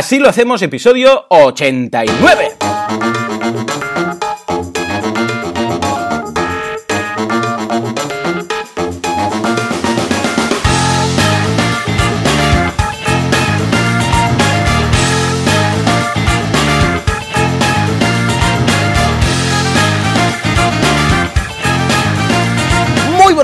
Así lo hacemos, episodio 89.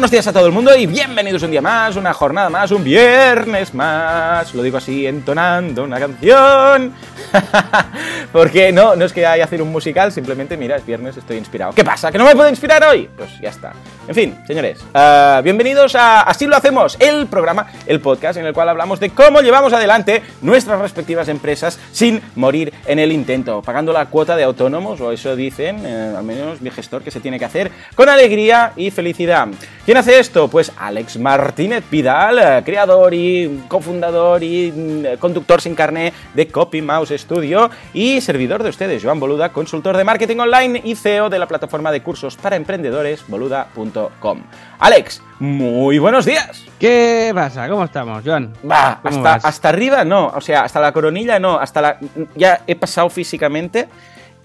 Buenos días a todo el mundo y bienvenidos un día más, una jornada más, un viernes más. Lo digo así entonando una canción. Porque no, no es que haya hacer un musical, simplemente mira, es viernes, estoy inspirado. ¿Qué pasa? ¿Que no me puedo inspirar hoy? Pues ya está. En fin, señores, uh, bienvenidos a Así lo hacemos, el programa, el podcast en el cual hablamos de cómo llevamos adelante nuestras respectivas empresas sin morir en el intento, pagando la cuota de autónomos, o eso dicen, eh, al menos mi gestor, que se tiene que hacer con alegría y felicidad. ¿Quién hace esto? Pues Alex Martínez Pidal, eh, creador y cofundador y mm, conductor sin carné de Copy Mouse Studio y servidor de ustedes, Joan Boluda, consultor de marketing online y CEO de la plataforma de cursos para emprendedores boluda.com. Alex, muy buenos días. ¿Qué pasa? ¿Cómo estamos, Joan? Va, ¿Cómo hasta, hasta arriba no, o sea, hasta la coronilla no, hasta la... Ya he pasado físicamente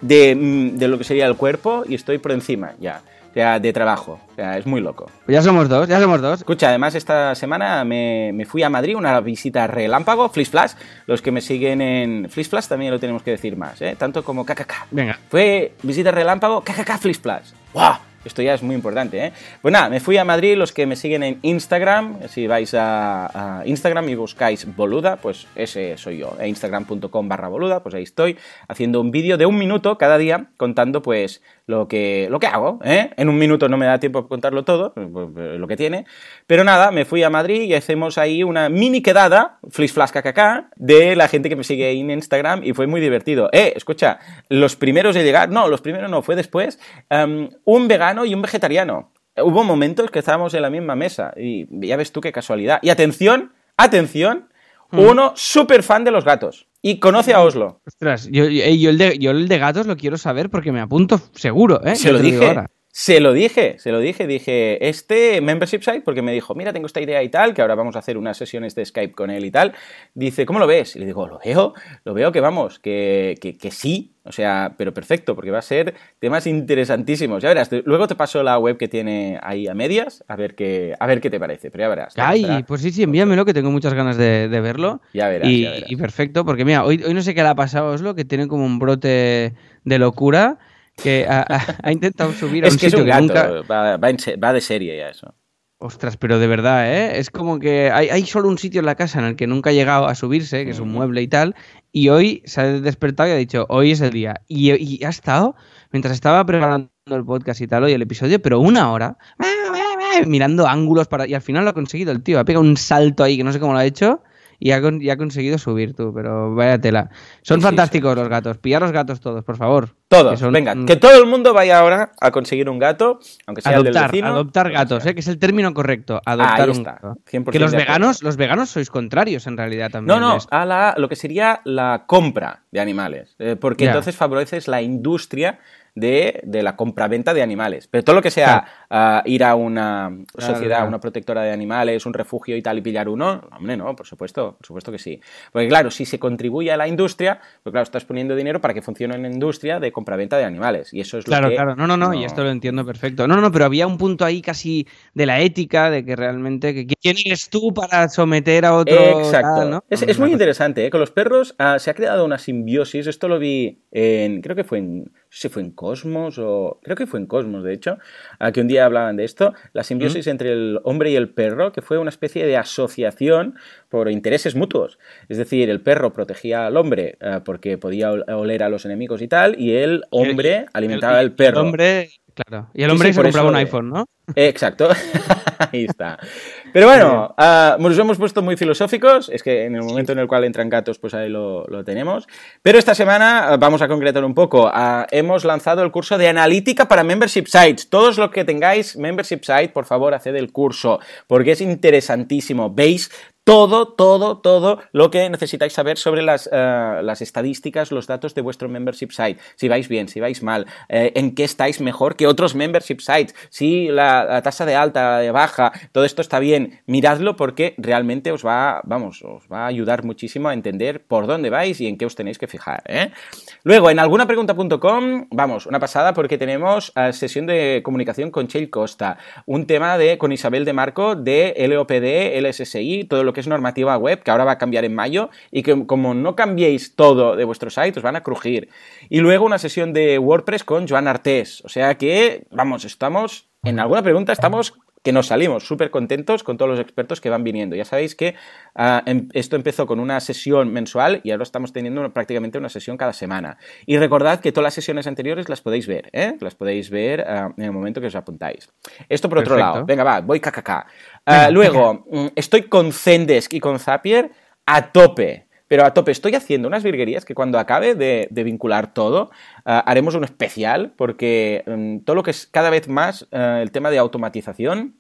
de, mm, de lo que sería el cuerpo y estoy por encima ya, o sea, de trabajo, o sea, es muy loco. Pues ya somos dos, ya somos dos. Escucha, además esta semana me, me fui a Madrid, una visita relámpago, Flish Flash. Los que me siguen en Flish Flash también lo tenemos que decir más, ¿eh? Tanto como KKK. Venga. Fue visita relámpago, KKK Flish Flash. ¡Guau! Esto ya es muy importante, ¿eh? Pues nada, me fui a Madrid, los que me siguen en Instagram, si vais a, a Instagram y buscáis boluda, pues ese soy yo, e instagram.com barra boluda, pues ahí estoy, haciendo un vídeo de un minuto cada día contando pues lo que, lo que hago, ¿eh? En un minuto no me da tiempo para contarlo todo, pues, pues, lo que tiene, pero nada, me fui a Madrid y hacemos ahí una mini quedada, Flish Flash KKK, de la gente que me sigue en Instagram y fue muy divertido. Eh, escucha, los primeros de llegar, no, los primeros no, fue después, um, un vegano y un vegetariano. Hubo momentos que estábamos en la misma mesa y ya ves tú qué casualidad. Y atención, atención, Mm. uno súper fan de los gatos y conoce a Oslo. Ostras, yo, yo, yo el de, yo el de gatos lo quiero saber porque me apunto seguro, ¿eh? Se lo dije. ahora. Se lo dije, se lo dije, dije, este membership site, porque me dijo, mira, tengo esta idea y tal, que ahora vamos a hacer unas sesiones de Skype con él y tal. Dice, ¿cómo lo ves? Y le digo, lo veo, lo veo que vamos, que, que, que sí, o sea, pero perfecto, porque va a ser temas interesantísimos. Ya verás, te- luego te paso la web que tiene ahí a medias, a ver qué, a ver qué te parece, pero ya verás. Ay, estará. pues sí, sí, envíamelo que tengo muchas ganas de, de verlo. Ya verás, y, ya verás. y perfecto, porque mira, hoy, hoy no sé qué le ha pasado a Oslo, que tiene como un brote de locura, que ha, ha- ha intentado subir a Es un que es sitio un que gato, nunca... va, va en se- va de serie ya eso. Ostras, pero de verdad, ¿eh? Es como que hay, hay solo un sitio en la casa en el que nunca ha llegado a subirse, que es un Ujú. mueble y tal, y hoy se ha despertado y ha dicho, hoy es el día. Y, y ha estado, mientras estaba preparando el podcast y tal, hoy el episodio, pero una hora, mirando ángulos para... Y al final lo ha conseguido el tío, ha pegado un salto ahí que no sé cómo lo ha hecho. Y ha, con- y ha conseguido subir tú, pero vaya tela. Son Sí, sí, fantásticos los gatos. Pillar los gatos todos, por favor. Todos, Que son- venga, que todo el mundo vaya ahora a conseguir un gato, aunque sea el del Adoptar, vecino. adoptar gatos. ¿eh? que es el término correcto. Adoptar Ahí un gato. 100% Que los veganos, los veganos sois contrarios en realidad también. No, no, a la, lo que sería la compra de animales. eh, porque entonces favoreces la industria de, de la compraventa de animales. Pero todo lo que sea ah, ir a una Claro, sociedad, claro. una protectora de animales, un refugio y tal y pillar uno, hombre, no, por supuesto, por supuesto que sí. Porque claro, si se contribuye a la industria, pues claro, estás poniendo dinero para que funcione una industria de compraventa de animales. Y eso es Claro, lo que... claro, no, no, no, y esto lo entiendo perfecto. No, no, no, pero había un punto ahí casi de la ética, de que realmente, que ¿quién eres tú para someter a otro? Exacto. tal, ¿no? Es, muy interesante, ¿eh? Con los perros ah, se ha creado una simbiosis. Esto lo vi en. Creo que fue en. No sé si fue en Cosmos o. Creo que fue en Cosmos, de hecho. ah, que un día hablaban de esto. La simbiosis entre el hombre y el perro, que fue una especie de asociación por intereses mutuos. Es decir, el perro protegía al hombre ah, porque podía ol- oler a los enemigos y tal, y el hombre alimentaba al perro. El hombre, claro. Y el hombre sí, se compraba un de- iPhone, ¿no? Exacto. Ahí está. Pero bueno, ah, nos hemos puesto muy filosóficos. Es que en el momento en el cual entran gatos, pues ahí lo, lo tenemos. Pero esta semana ah, vamos a concretar un poco. Ah, hemos lanzado el curso de analítica para membership sites. Todos los que tengáis membership site, por favor, haced el curso. Porque es interesantísimo. Veis todo, todo, todo lo que necesitáis saber sobre las, eh, las, estadísticas, los datos de vuestro membership site. Si vais bien, si vais mal, eh, en qué estáis mejor que otros membership sites, si la, tasa de alta, de baja, todo esto está bien. Miradlo porque realmente os va, vamos, os va a ayudar muchísimo a entender por dónde vais y en qué os tenéis que fijar. ¿eh? Luego, en algunapregunta.com, vamos, una pasada porque tenemos sesión de comunicación con Cheil Costa, un tema de con Isabel de Marco de LOPD, LSSI, todo lo que es normativa web, que ahora va a cambiar en mayo, y que como no cambiéis todo de vuestro site, os van a crujir. Y luego una sesión de WordPress con Joan Artés. O sea que, vamos, estamos, en alguna pregunta estamos que nos salimos súper contentos con todos los expertos que van viniendo. Ya sabéis que ah, em, esto empezó con una sesión mensual y ahora estamos teniendo prácticamente una sesión cada semana. Y recordad que todas las sesiones anteriores las podéis ver, ¿eh? Las podéis ver ah, en el momento que os apuntáis. Esto por otro lado. Venga, va, voy cacaca. Ah, luego, mm, estoy con Zendesk y con Zapier a tope pero a tope. Estoy haciendo unas virguerías que cuando acabe de, vincular todo, ah, haremos un especial, porque mm, todo lo que es cada vez más ah, el tema de automatización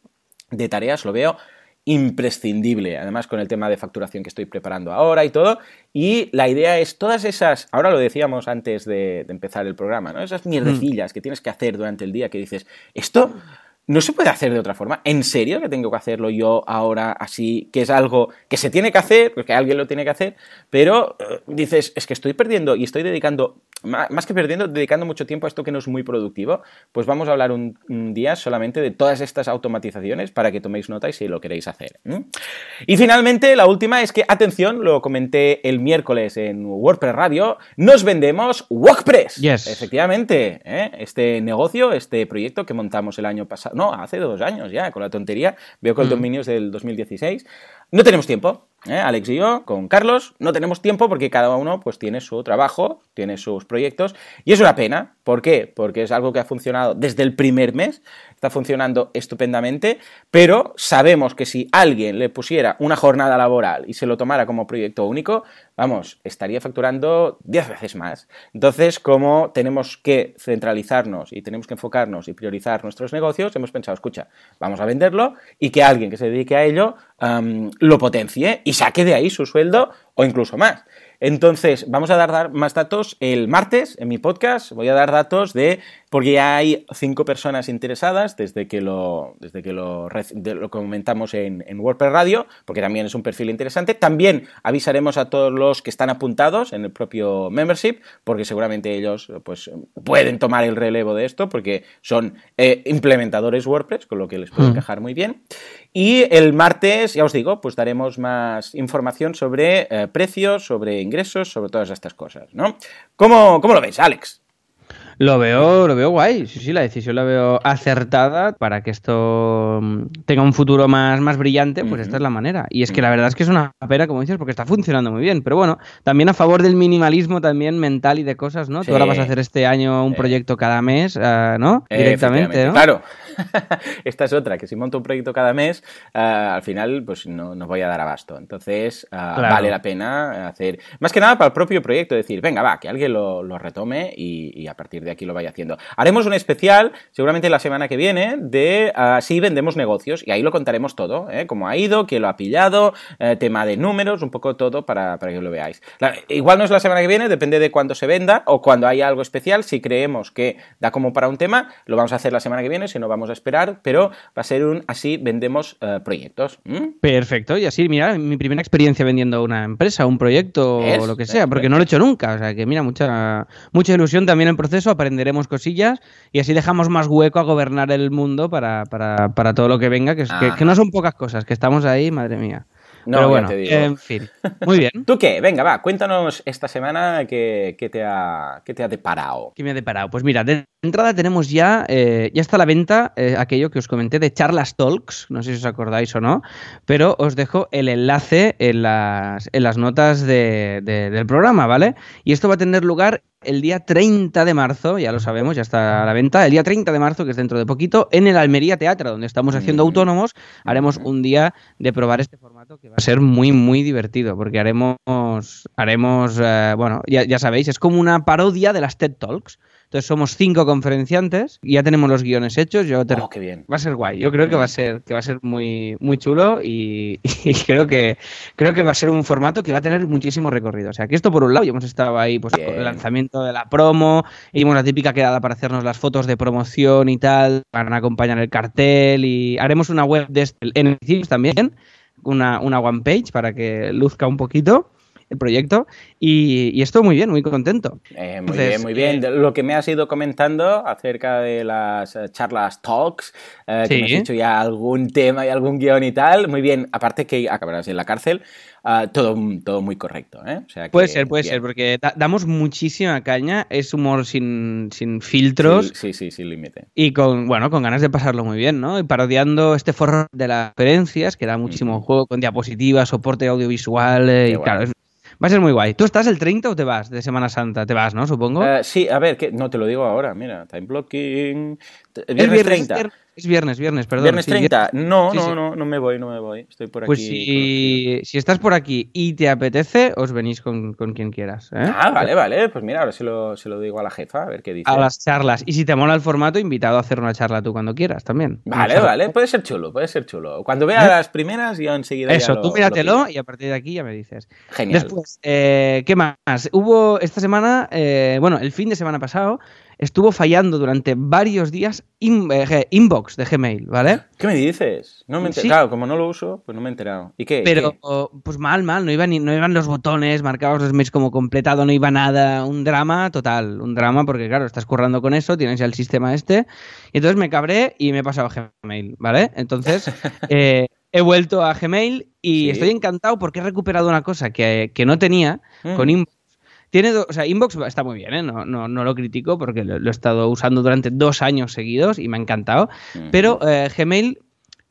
de tareas lo veo imprescindible, además con el tema de facturación que estoy preparando ahora y todo. Y la idea es todas esas, ahora lo decíamos antes de, empezar el programa, ¿no? Esas mierdecillas mm. que tienes que hacer durante el día que dices, esto no se puede hacer de otra forma. ¿En serio que tengo que hacerlo yo ahora así? Que es algo que se tiene que hacer, porque alguien lo tiene que hacer, pero eh, dices, es que estoy perdiendo y estoy dedicando más que perdiendo, dedicando mucho tiempo a esto que no es muy productivo, pues vamos a hablar un, día solamente de todas estas automatizaciones para que toméis nota y si lo queréis hacer. Y finalmente, la última es que, atención, lo comenté el miércoles en WordPress Radio, nos vendemos WordPress. Yes. Efectivamente, ¿eh? este negocio, este proyecto que montamos el año pasado, no, hace dos años ya, con la tontería, veo que el mm. dominio es del 2016, no tenemos tiempo, ¿eh? Alex y yo, con Carlos, no tenemos tiempo porque cada uno pues tiene su trabajo, tiene sus proyectos y es una pena. ¿Por qué? Porque es algo que ha funcionado desde el primer mes, está funcionando estupendamente, pero sabemos que si alguien le pusiera una jornada laboral y se lo tomara como proyecto único, vamos, estaría facturando 10 veces más. Entonces, como tenemos que centralizarnos y tenemos que enfocarnos y priorizar nuestros negocios, hemos pensado, escucha, vamos a venderlo y que alguien que se dedique a ello lo potencie y saque de ahí su sueldo o incluso más. Entonces, vamos a dar, más datos el martes en mi podcast. Voy a dar datos de, porque ya hay cinco personas interesadas desde que lo, desde que lo, lo comentamos en, en, WordPress Radio, porque también es un perfil interesante. También avisaremos a todos los que están apuntados en el propio membership, porque seguramente ellos pues, pueden tomar el relevo de esto, porque son eh, implementadores WordPress, con lo que les puede mm. encajar muy bien. Y el martes, ya os digo, pues daremos más información sobre eh, precios, sobre ingresos, sobre todas estas cosas, ¿no? ¿Cómo, cómo lo veis, Alex? Lo veo, lo veo guay. Sí, sí, la decisión la veo acertada para que esto mm, tenga un futuro más, más brillante, pues esta es la manera. Y es que la verdad es que es una pena, como dices, porque está funcionando muy bien. Pero bueno, también a favor del minimalismo también mental y de cosas, ¿no? Tú ahora vas a hacer este año un proyecto cada mes, ah, ¿no? Directamente, ¿no? Claro. Esta es otra, que si monto un proyecto cada mes, ah, al final pues no, no, voy a dar abasto. Entonces, ah, vale la pena hacer, más que nada para el propio proyecto, decir, venga, va, que alguien lo, retome y, a partir de aquí lo vaya haciendo. Haremos un especial, seguramente la semana que viene, de uh, si vendemos negocios y ahí lo contaremos todo, ¿eh? cómo ha ido, quién lo ha pillado, eh, tema de números, un poco todo para, para que lo veáis. igual no es la semana que viene, depende de cuándo se venda o cuando haya algo especial. Si creemos que da como para un tema, lo vamos a hacer la semana que viene, si no vamos a esperar, pero va a ser un así vendemos uh, proyectos. Perfecto, y así, mira, mi primera experiencia vendiendo una empresa, un proyecto o lo que sea, porque no lo he hecho nunca. O sea que, mira, mucha, mucha ilusión también el proceso, aprenderemos cosillas y así dejamos más hueco a gobernar el mundo para, para, para todo lo que venga, que, que, que no son pocas cosas, que estamos ahí, madre mía. No, Pero bueno, en fin. Muy bien. ¿Tú qué? Venga, va, cuéntanos esta semana qué, te, ha, qué te ha deparado. ¿Qué me ha deparado? Pues mira, de entrada tenemos ya, eh, ya está a la venta eh, aquello que os comenté de Charlas Talks, no sé si os acordáis o no, pero os dejo el enlace en las, en las notas de, del programa, ¿vale? Y esto va a tener lugar el día 30 de marzo, ya lo sabemos, ya está a la venta, el día 30 de marzo, que es dentro de poquito, en el Almería Teatro, donde estamos haciendo autónomos, haremos un día de probar este formato que va a ser muy, muy divertido, porque haremos, haremos eh, bueno, ya, ya, sabéis, es como una parodia de las TED Talks. Entonces somos cinco conferenciantes y ya tenemos los guiones hechos. Yo te... Oh, qué bien. Va a ser guay. Yo creo que va a ser, que va a ser muy, muy chulo y, y creo que creo que va a ser un formato que va a tener muchísimo recorrido. O sea, que esto por un lado, ya hemos estado ahí, pues Bien. con el lanzamiento de la promo, hicimos la típica quedada para hacernos las fotos de promoción y tal, para acompañar el cartel y haremos una web de este, en el Teams también, una, una one page para que luzca un poquito el proyecto y, y estoy muy bien, muy contento. Eh, muy Entonces, bien, muy bien. eh, Lo que me has ido comentando acerca de las eh, charlas talks, eh, que me has dicho ya algún tema y algún guion y tal, muy bien. Aparte que acabarás en la cárcel, ah, todo, todo muy correcto, ¿eh? O sea que, Puede ser, puede bien. ser, porque da- damos muchísima caña, es humor sin, sin filtros. Sí, sí, sí, sin límite. Y con, bueno, con ganas de pasarlo muy bien, ¿no? Y parodiando este forro de las conferencias, que da muchísimo juego, con diapositivas, soporte audiovisual, y claro, es- va a ser muy guay. ¿Tú estás el 30 o te vas de Semana Santa? Te vas, ¿no? Supongo. Eh, sí, a ver, que no te lo digo ahora, mira, time blocking. Es Viernes 30. Es, vier- es viernes, viernes, perdón. Viernes sí, 30. No, Sí, no, sí. no, no me voy, no me voy. Estoy por Pues aquí. si, si estás por aquí y te apetece, os venís con, con quien quieras. ¿eh? Ah, vale, vale. Pues mira, ahora se lo, se lo digo a la jefa, a ver qué dice. A las charlas. Y si te mola el formato, invitado a hacer una charla tú cuando quieras también. Vale, vale, puede ser chulo, puede ser chulo. Cuando vea ¿Eh? las primeras, yo enseguida. ya Eso, lo- tú lo míratelo y a partir de aquí ya me dices. Genial. Después, eh, ¿qué más? Hubo esta semana, bueno, el fin de semana pasado, estuvo fallando durante varios días in- eh, inbox de Gmail, ¿vale? ¿Qué me dices? No me enter- Sí. Claro, como no lo uso, pues no me he enterado. ¿Y qué? Pero, ¿Qué? pues mal, mal, no iban, ni- no iban los botones marcados los mails como completado, no iba nada, un drama total, un drama porque claro, estás currando con eso, tienes ya el sistema este, y entonces me cabré y me he pasado a Gmail, ¿vale? Entonces, eh, he vuelto a Gmail y Sí. estoy encantado porque he recuperado una cosa que, que no tenía con Mm. Inbox. Tiene o sea, Inbox está muy bien, ¿eh? no, no, no lo critico porque lo, lo he estado usando durante dos años seguidos y me ha encantado. Pero eh, Gmail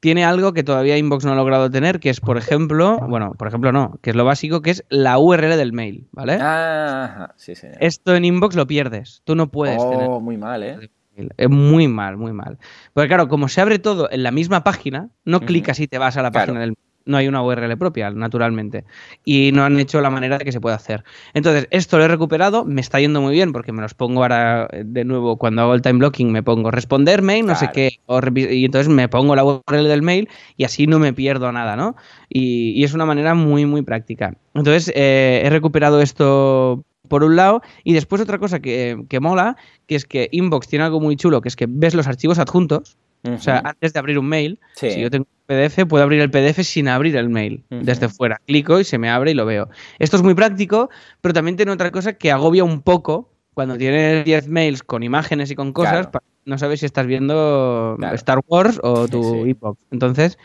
tiene algo que todavía Inbox no ha logrado tener, que es, por ejemplo, bueno, por ejemplo no, que es lo básico, que es la URL del mail, ¿vale? Ah, sí, señor. Esto en Inbox lo pierdes, tú no puedes tener. oh, muy mal, ¿eh? Es muy mal, muy mal. Porque claro, como se abre todo en la misma página, no Ujú. clicas y te vas a la Claro. página del no hay una URL propia, naturalmente. Y no han hecho la manera de que se pueda hacer. Entonces, esto lo he recuperado, me está yendo muy bien porque me los pongo ahora eh, de nuevo cuando hago el time blocking, me pongo responder mail, no sé qué, o y entonces me pongo la URL del mail y así no me pierdo nada, ¿no? Y, y es una manera muy, muy práctica. Entonces, eh, he recuperado esto por un lado, y después otra cosa que, que mola, que es que Inbox tiene algo muy chulo, que es que ves los archivos adjuntos, o sea, antes de abrir un mail, Sí. si yo tengo un PDF, puedo abrir el PDF sin abrir el mail. Desde fuera. Clico y se me abre y lo veo. Esto es muy práctico, pero también tiene otra cosa que agobia un poco cuando tienes 10 mails con imágenes y con cosas. Claro. No sabes si estás viendo Claro. Star Wars o tu Sí. inbox. Entonces,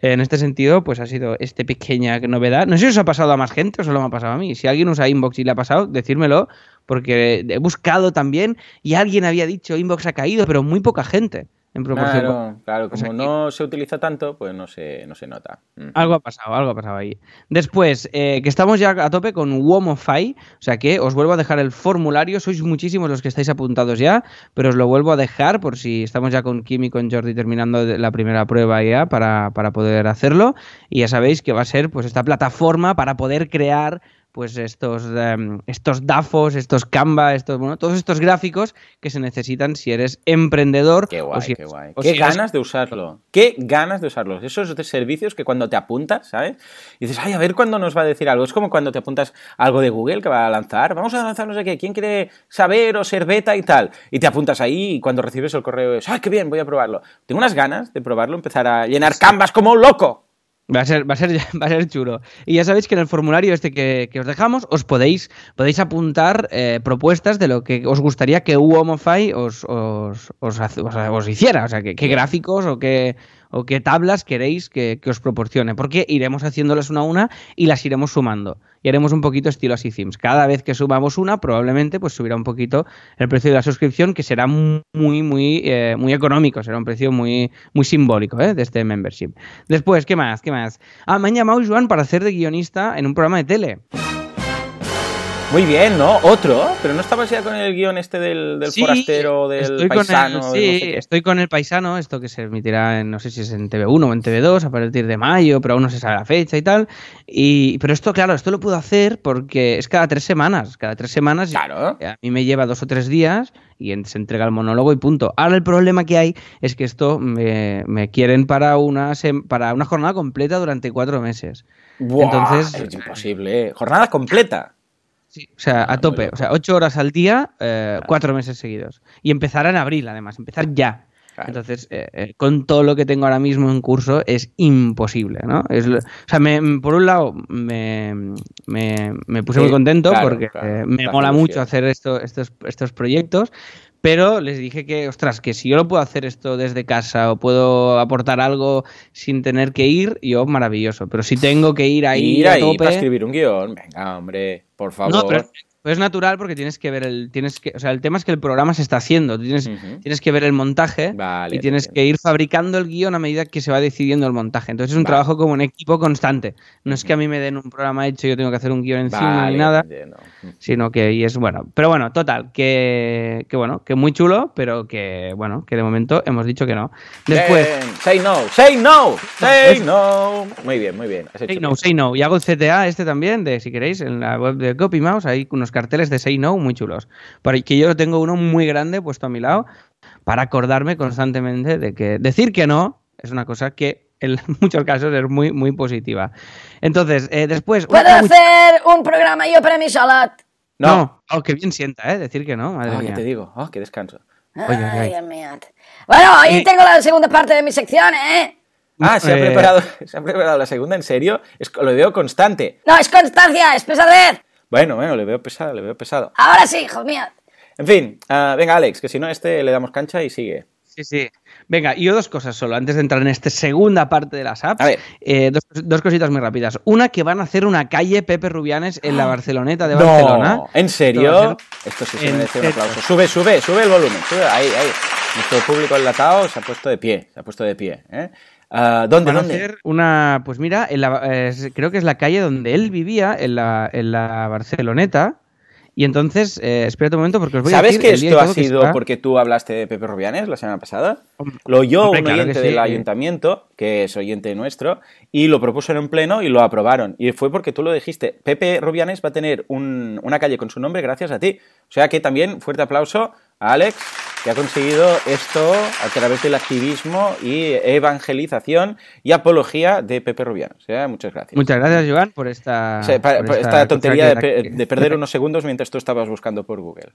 en este sentido, pues ha sido esta pequeña novedad. No sé si os ha pasado a más gente o solo me ha pasado a mí. Si alguien usa Inbox y le ha pasado, decírmelo, porque he buscado también y alguien había dicho Inbox ha caído, pero muy poca gente en proporción. Claro, claro, O sea, como no se utiliza tanto, pues no se, no se nota. Ujú. Algo ha pasado, algo ha pasado ahí. Después, eh, que estamos ya a tope con Womofy, o sea que os vuelvo a dejar el formulario, sois muchísimos los que estáis apuntados ya, pero os lo vuelvo a dejar por si estamos ya con Kim y con Jordi terminando la primera prueba ya para, para poder hacerlo. Y ya sabéis que va a ser pues esta plataforma para poder crear pues estos, em, estos DAFOs, estos Canva, estos, bueno, todos estos gráficos que se necesitan si eres emprendedor. Qué o guay, si qué guay. o Qué si eres- ganas de usarlo. Qué ganas de usarlos. Esos servicios que cuando te apuntas, ¿sabes? Y dices, ay, a ver cuándo nos va a decir algo. Es como cuando te apuntas algo de Google que va a lanzar. Vamos a lanzar no sé qué. ¿Quién quiere saber o ser beta y tal? Y te apuntas ahí y cuando recibes el correo es, ay, qué bien, voy a probarlo. Tengo unas ganas de probarlo, empezar a llenar canvas como un loco. Va a ser, va a ser, va a ser chulo. Y ya sabéis que en el formulario este que, que os dejamos, os podéis, podéis apuntar eh, propuestas de lo que os gustaría que Uomofy os, os, os, os- os hiciera. O sea, que- qué gráficos o qué, o qué tablas queréis que, os proporcione. Porque iremos haciéndolas una a una y las iremos sumando. Y haremos un poquito estilo así themes. Cada vez que sumamos una, probablemente pues subirá un poquito el precio de la suscripción, que será muy, muy, eh, muy económico. Será un precio muy, muy simbólico ¿eh? de este membership. Después, ¿qué más? ¿Qué más? Ah, me han llamado Joan para hacer de guionista en un programa de tele. Muy bien, ¿no? Otro, pero no estabas ya con el guion este del, del Sí, forastero, del estoy paisano. Con el, de sí, no sé qué. estoy con el paisano, esto que se emitirá en, no sé si es en TV1 o en TV2 a partir de mayo, pero aún no se sabe la fecha y tal. Y, pero esto, claro, esto lo puedo hacer porque es cada tres semanas. Cada tres semanas Claro. a mí me lleva dos o tres días y se entrega el monólogo y punto. Ahora el problema que hay es que esto me, me quieren para una, sem- para una jornada completa durante cuatro meses. Buah, Entonces- es imposible. Jornada completa. Sí, o sea, a tope. O sea, ocho horas al día, eh, cuatro meses seguidos. Y empezar en abril, además, empezar ya. Claro. Entonces, eh, eh, con todo lo que tengo ahora mismo en curso, es imposible, ¿no? Es, o sea, me- por un lado, me, me- me puse Sí, muy contento claro, porque me mola mucho hacer esto, estos, estos proyectos, pero les dije que, ostras, que si yo lo puedo hacer esto desde casa o puedo aportar algo sin tener que ir, yo maravilloso. Pero si tengo que ir ahí Ir a tope... para escribir un guion. Venga, hombre, por favor. No, pero, pero es natural porque tienes que ver el. Tienes que, o sea, el tema es que el programa se está haciendo. Tú tienes, tienes que ver el montaje Vale, y tienes que ir fabricando el guion a medida que se va decidiendo el montaje. Entonces es un Vale. trabajo como un equipo constante. No es que a mí me den un programa hecho y yo tengo que hacer un guion encima Vale, ni nada. Sino que y es bueno. Pero bueno, total, que, que bueno, que muy chulo, pero que bueno, que de momento hemos dicho que no. Después. Bien, Say no, say no, say no. Muy bien, muy bien. Has hecho Say no, bien. say no. Y hago el CTA este también, de si queréis, en la web de CopyMouse hay unos carteles de say no muy chulos. Para que yo tengo uno muy grande puesto a mi lado para acordarme constantemente de que decir que no es una cosa que en muchos casos es muy, muy positiva. Entonces, eh, después... ¿Puedo una hacer un programa yo para mí sola? No, No, oh, que bien sienta, ¿eh? Decir que no, madre Ah, ya mía. te digo. Oh, qué descanso. Oye, oye. Ay, Dios mío. Bueno, ahí Eh. tengo la segunda parte de mi sección, ¿eh? Ah, se ha, Eh, preparado, se ha preparado la segunda, ¿en serio? Es, lo veo constante. No, es constancia, es pesadez. Bueno, bueno, le veo pesado, le veo pesado. Ahora sí, hijos míos. En fin, ah, venga, Alex, que si no, a este le damos cancha y sigue. Sí, sí. Venga, y yo dos cosas solo, antes de entrar en esta segunda parte de las apps. A ver. Eh, dos, dos cositas muy rápidas. Una, que van a hacer una calle Pepe Rubianes en la Barceloneta de Barcelona. No, ¿en Esto va a serio? ser Esto sí se en merece un serio. aplauso. Sube, sube, sube el volumen. Sube, ahí, ahí. Nuestro público enlatado se ha puesto de pie. Se ha puesto de pie. ¿eh? Ah, ¿Dónde, Van a dónde? hacer una, pues mira, en la- eh, creo que es la calle donde él vivía, en la, en la Barceloneta. Y entonces, eh, espérate un momento porque os voy a ¿Sabes que esto ha sido porque tú hablaste de Pepe Rubianes la semana pasada? Lo oyó hombre, un claro oyente sí, del eh. ayuntamiento, que es oyente nuestro, y lo propuso en un pleno y lo aprobaron. Y fue porque tú lo dijiste. Pepe Rubianes va a tener un- una calle con su nombre gracias a ti. O sea que también fuerte aplauso a Alex, que ha conseguido esto a través del activismo y evangelización y apología de Pepe Rubianes. O sea, muchas gracias. Muchas gracias, Joan, por esta, O sea, pa- por esta, tontería de, perder unos segundos mientras tú estabas buscando por Google.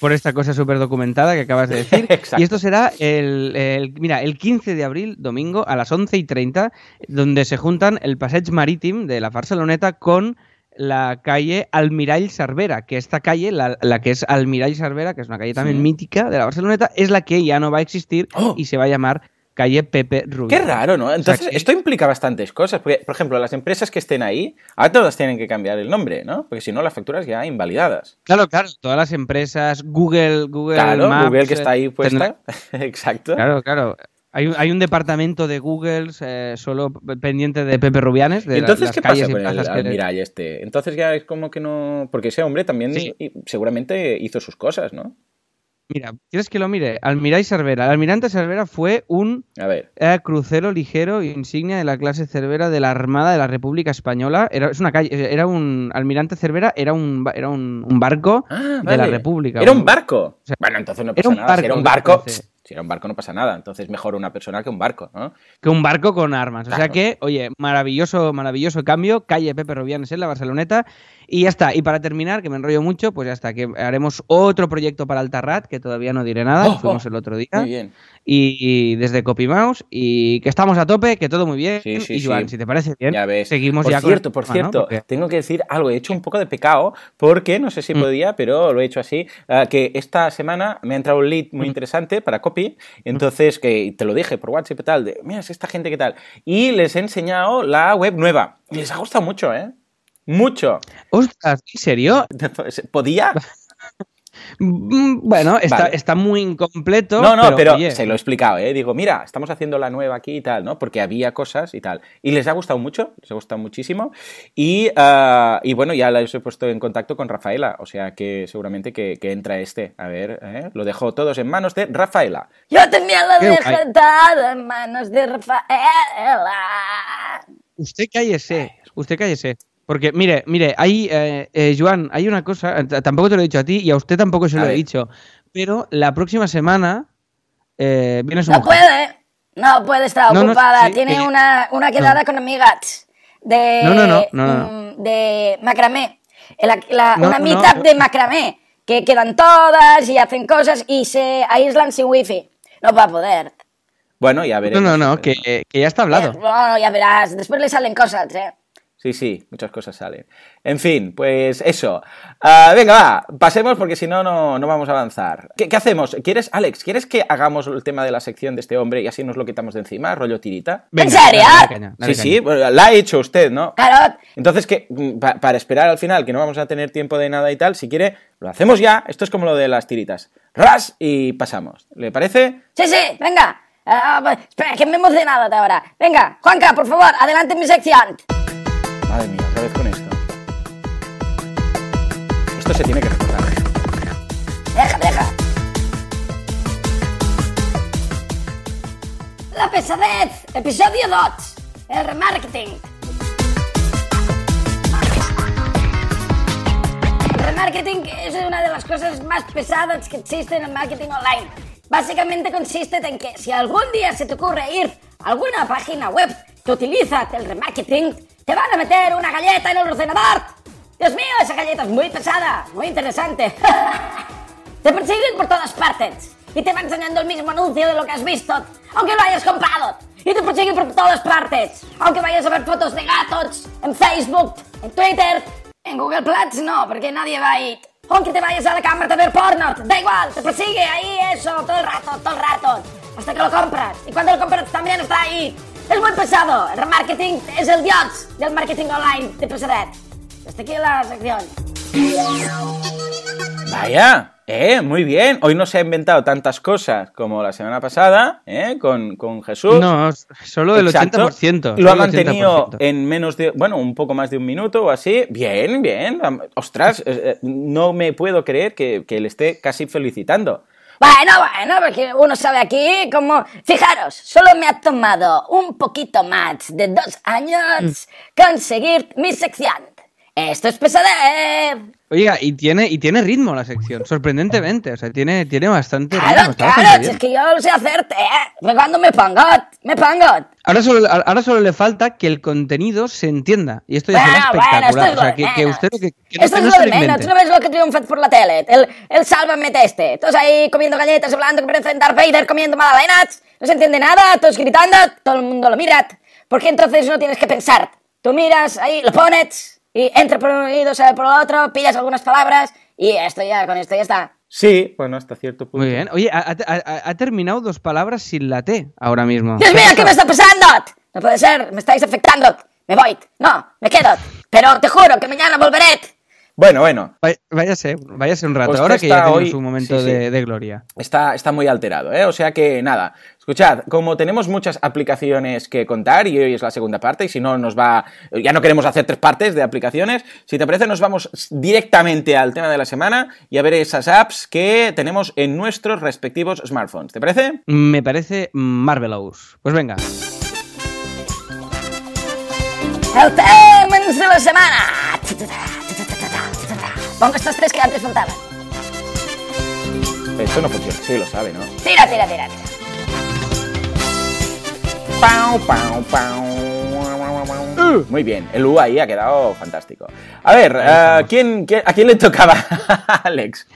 por esta cosa súper documentada que acabas de decir. Exacto. Y esto será el, el- mira, el 15 de abril, domingo, a las 11 y 30, donde se juntan el Passeig Marítim de la Barceloneta con la calle Almirall Cervera, que esta calle, la, la que es Almirall Cervera, que es una calle también Sí. mítica de la Barceloneta, es la que ya no va a existir ¡Oh! y se va a llamar calle Pepe Rubio. Qué raro, ¿no? Entonces, esto implica bastantes cosas. Porque, por ejemplo, las empresas que estén ahí, ahora todas tienen que cambiar el nombre, ¿no? Porque si no, las facturas ya invalidadas. Claro, claro, todas las empresas, Google, Google Claro, Maps, Google que eh, está ahí tendrá- puesta. Exacto. Claro, claro. Hay un, hay un departamento de Google eh, solo pendiente de Pepe Rubianes, de ¿Y entonces las qué calles pasa con el que- este? Entonces ya es como que no... Porque ese hombre también Sí. seguramente hizo sus cosas, ¿no? Mira, ¿quieres que lo mire? Almirall Cervera. El almirante Cervera fue un A ver. eh, crucero ligero insignia de la clase Cervera de la Armada de la República Española. Era, es una calle, era un almirante Cervera, era un, era un, un barco Ah, de la. República. Era un barco. sea, bueno, entonces no era pasa un nada. si era barco, un barco... parece. Si era un barco no pasa nada. Entonces mejor una persona que un barco, ¿no? que un barco con armas. O sea que, oye, maravilloso, maravilloso cambio. Calle Pepe Rubianes en la Barceloneta. Y ya está. Y para terminar, que me enrollo mucho, pues ya está. Que haremos otro proyecto para Altarrat, que todavía no diré nada. Oh, fuimos oh, el otro día. Muy bien. Y, y desde CopyMouse. Y que estamos a tope, que todo muy bien. Sí, sí, y Joan, sí. si te parece bien, Ya ves. seguimos por ya cierto, con por el tema, ¿no? cierto, tengo que decir algo. He hecho un poco de pecado porque, no sé si Mm. podía, pero lo he hecho así, eh, que esta semana me ha entrado un lead muy Mm. interesante para copy. Entonces, que te lo dije por WhatsApp y tal, de, mira, es esta gente que tal. Y les he enseñado la web nueva. Y les ha gustado mucho, ¿eh? Mucho. Ostras, ¿en serio? ¿Podía? Mm, Bueno, está, Vale. está muy incompleto. No, no, pero, oye, se lo he explicado, ¿eh? Digo, mira, estamos haciendo la nueva aquí y tal, ¿no? Porque había cosas y tal. Y les ha gustado mucho, les ha gustado muchísimo. Y, ah, y bueno, ya les he puesto en contacto con Rafaela, o sea que seguramente que, que entra este. A ver, ¿eh? lo dejo todos en manos de Rafaela. Yo también lo Qué dejo guay. todo en manos de Rafaela. Usted cállese, usted cállese. Porque, mire, mire, hay, eh, eh, Joan, hay una cosa, eh, tampoco te lo he dicho a ti y a usted tampoco se A lo he ver. dicho, pero la próxima semana eh, viene su No mujer. puede, no puede estar No, no, ocupada. sí, Tiene sí. una, una quedada con amigas de, No, no, no, no, no. mm, de macramé. La- la- No, una no, meetup no. de macramé. Que quedan todas y hacen cosas y se aíslan sin wifi. No va a poder. Bueno, ya No, veremos. no, no, que, que ya está hablado. Eh, no, ya verás. Después le salen cosas, ¿eh? Sí, sí, muchas cosas salen. En fin, pues eso. Ah, venga, va, pasemos porque si no, no no vamos a avanzar. ¿Qué, qué hacemos? ¿Quieres, Alex, ¿quieres que hagamos el tema de la sección de este hombre y así nos lo quitamos de encima, rollo tirita? Venga, serio? dale, dale caña, dale sí, caña. sí, bueno, la ha hecho usted, ¿no? Claro. Entonces, que mm, pa- para esperar al final, que no vamos a tener tiempo de nada y tal, si quiere, lo hacemos ya. Esto es como lo de las tiritas. Ras y pasamos. ¿Le parece? Sí, sí, venga. Ah, va- espera, que me he emocionado ahora. Venga, Juanca, por favor, adelante en mi sección. Madre mía, otra vez con esto. Esto se tiene que recordar. Deja, deja. La pesadez, episodio 2. El remarketing. El remarketing es una de las cosas más pesadas que existe en el marketing online. Básicamente consiste en que si algún día se te ocurre ir a alguna página web que utiliza el remarketing, te van a meter una galleta en el ordenador. Dios mío, esa galleta es muy pesada, muy interesante. Te persiguen por todas partes y te va enseñando el mismo anuncio de lo que has visto, aunque lo hayas comprado. Y te persiguen por todas partes, aunque vayas a ver fotos de gatos en Facebook, en Twitter, en Google Plus, no, porque nadie va ahí. Aunque te vayas a la cámara a ver porno, da igual, te persigue ahí eso todo el rato, todo el rato, hasta que lo compras. Y cuando lo compras también está ahí. Es muy pesado. El remarketing es el dios del marketing online de pesadet. Hasta aquí la sección. Vaya, eh, muy bien. Hoy no se ha inventado tantas cosas como la semana pasada, eh, con, con Jesús. No, solo el Exacto. 80%. Lo ha solo mantenido 80%. en menos de, bueno, un poco más de un minuto o así. Bien, bien. Ostras, eh, no me puedo creer que, que le esté casi felicitando. Bueno, bueno, porque uno sabe aquí como... Fijaros, solo me ha tomado un poquito más de dos años conseguir mi sección. Esto es pesadez. Oiga, y tiene, y tiene ritmo la sección, sorprendentemente. O sea, tiene, tiene bastante ritmo. Claro, bastante claro, bien. es que yo lo sé hacerte, ¿eh? Pero Cuando me pongo, me pongo. Ahora solo, ahora solo le falta que el contenido se entienda. Y esto ya Bueno, será bueno, esto espectacular. es o sea, que, que usted lo que, que no, Esto es no lo de menos. Tú no ves lo que triunfas por la tele. El, el sálvame este. Todos ahí comiendo galletas, hablando que parecen Darth Vader, comiendo magdalenas. No se entiende nada, todos gritando, todo el mundo lo mira. Porque entonces no tienes que pensar. Tú miras ahí, lo pones, y entra por un oído, sale por el otro, pillas algunas palabras, y esto ya, con esto ya está. Sí, bueno, hasta cierto punto. Muy bien. Oye, ha, ha- ha- ha terminado dos palabras sin la T ahora mismo. ¡Dios mío, qué me está pasando! No puede ser, me estáis afectando. Me voy. No, me quedo. Pero te juro que mañana volveré. Bueno, bueno, Vaya- Váyase, váyase un rato. Usted ahora que ya hoy- su momento sí, sí. De, de gloria. está, está muy alterado, ¿eh? O sea que nada, escuchad, como tenemos muchas aplicaciones que contar y hoy es la segunda parte y si no nos va, ya no queremos hacer tres partes de aplicaciones, si te parece nos vamos directamente al tema de la semana y a ver esas apps que tenemos en nuestros respectivos smartphones, ¿te parece? Me parece Marvelous. Pues venga. El tema de la semana. Pongo estos tres que antes faltaban. Esto no funciona, sí lo sabe, ¿no? Tira, tira, tira, tira. 包包包 pau. Muy bien, el U ahí ha quedado fantástico. A ver, eh, ¿quién, quién- ¿a quién le tocaba? Alex.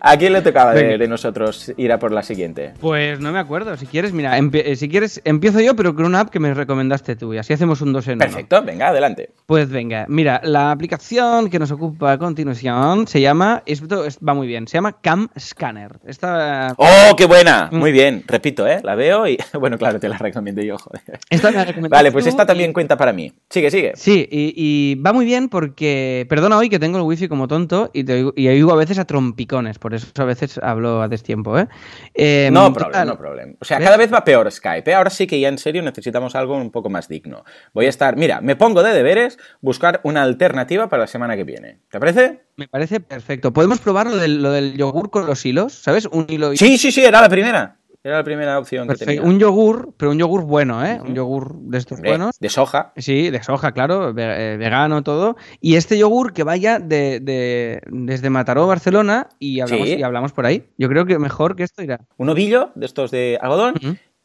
¿A quién le tocaba de, de nosotros ir a por la siguiente? Pues no me acuerdo. Si quieres, mira, eh, si quieres, empiezo yo, pero con una app que me recomendaste tú. Y así hacemos un dos en uno. Perfecto, venga, adelante. Pues venga, mira, la aplicación que nos ocupa a continuación se llama, esto va muy bien, se llama Cam Scanner. Esta, ¡Oh, qué buena! Mm. Muy bien, repito, ¿eh? La veo y... Bueno, claro, te la recomiendo yo, joder. esta me la recomendaste Vale, pues esta y- también cuenta para mí. Sigue, sigue. Sí, y, y va muy bien porque, perdona hoy que tengo el wifi como tonto y, te y oigo a veces a trompicones por eso a veces hablo a destiempo, ¿eh? Eh, No problema, no problema. O sea, ¿Ves? cada vez va peor Skype. ¿eh? Ahora sí que ya en serio necesitamos algo un poco más digno. Voy a estar, mira, me pongo de deberes buscar una alternativa para la semana que viene. ¿Te parece? Me parece perfecto. ¿Podemos probar lo del, lo del yogur con los hilos? ¿Sabes? Un hilo y... Sí, sí, sí, era la primera. Era la primera opción que tenía. Un yogur, pero un yogur bueno, ¿eh? Un yogur de estos buenos. De soja. Sí, de soja, claro, eh, vegano, todo. Y este yogur que vaya de, de- desde Mataró, Barcelona, y hablamos, Sí. y hablamos por ahí. Yo creo que mejor que esto irá. Un ovillo de estos de algodón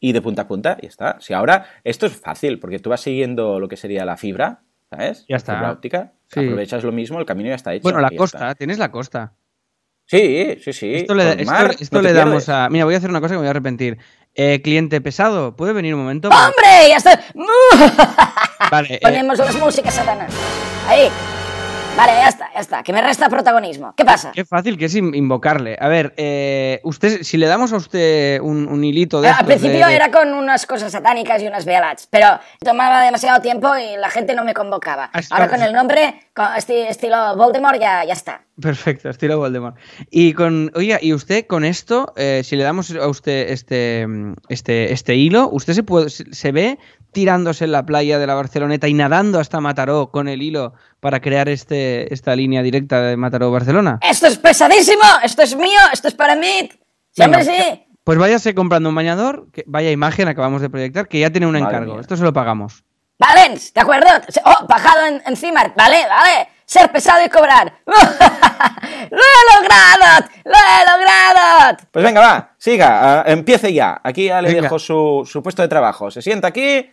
y de punta a punta. Y está. Si ahora, esto es fácil, porque tú vas siguiendo lo que sería la fibra, ¿sabes? Ya está. Fibra óptica. Sí. Aprovechas lo mismo, el camino ya está hecho. Bueno, la costa, está. tienes la costa. Sí, sí, sí. esto le, Por esto- mar, esto no te le damos pierdes. a. Mira, voy a hacer una cosa que me voy a arrepentir. Eh, cliente pesado, ¿puede venir un momento? ¡Hombre! ¡Ya está! Vale, eh, Ponemos las músicas, Satana. Ahí. Vale, ya está, ya está. Que me resta protagonismo. ¿Qué pasa? Qué fácil que es in- invocarle. A ver, eh, usted, si le damos a usted un, un hilito de. Al principio de- era con unas cosas satánicas y unas velats, pero tomaba demasiado tiempo y la gente no me convocaba. Ah, Ahora con el nombre, estilo Voldemort, ya, ya está. Perfecto, estilo Voldemort. Y con, oiga, y usted con esto, eh, si le damos a usted este, este, este hilo, usted se puede, se ve tirándose en la playa de la Barceloneta y nadando hasta Mataró con el hilo para crear este, esta línea directa de Mataró Barcelona. Esto es pesadísimo, esto es mío, esto es para mí. Siempre Venga, sí. Pues váyase comprando un bañador, que vaya imagen acabamos de proyectar, que ya tiene un Madre encargo. mía. Esto se lo pagamos. Valens, ¿de acuerdo? Oh, bajado en, encima, vale, vale. Ser pesado y cobrar. ¡Lo he logrado! ¡Lo he logrado! Pues venga, va, siga, empiece ya. Aquí ya le Venga. dejo su, su puesto de trabajo. Se sienta aquí.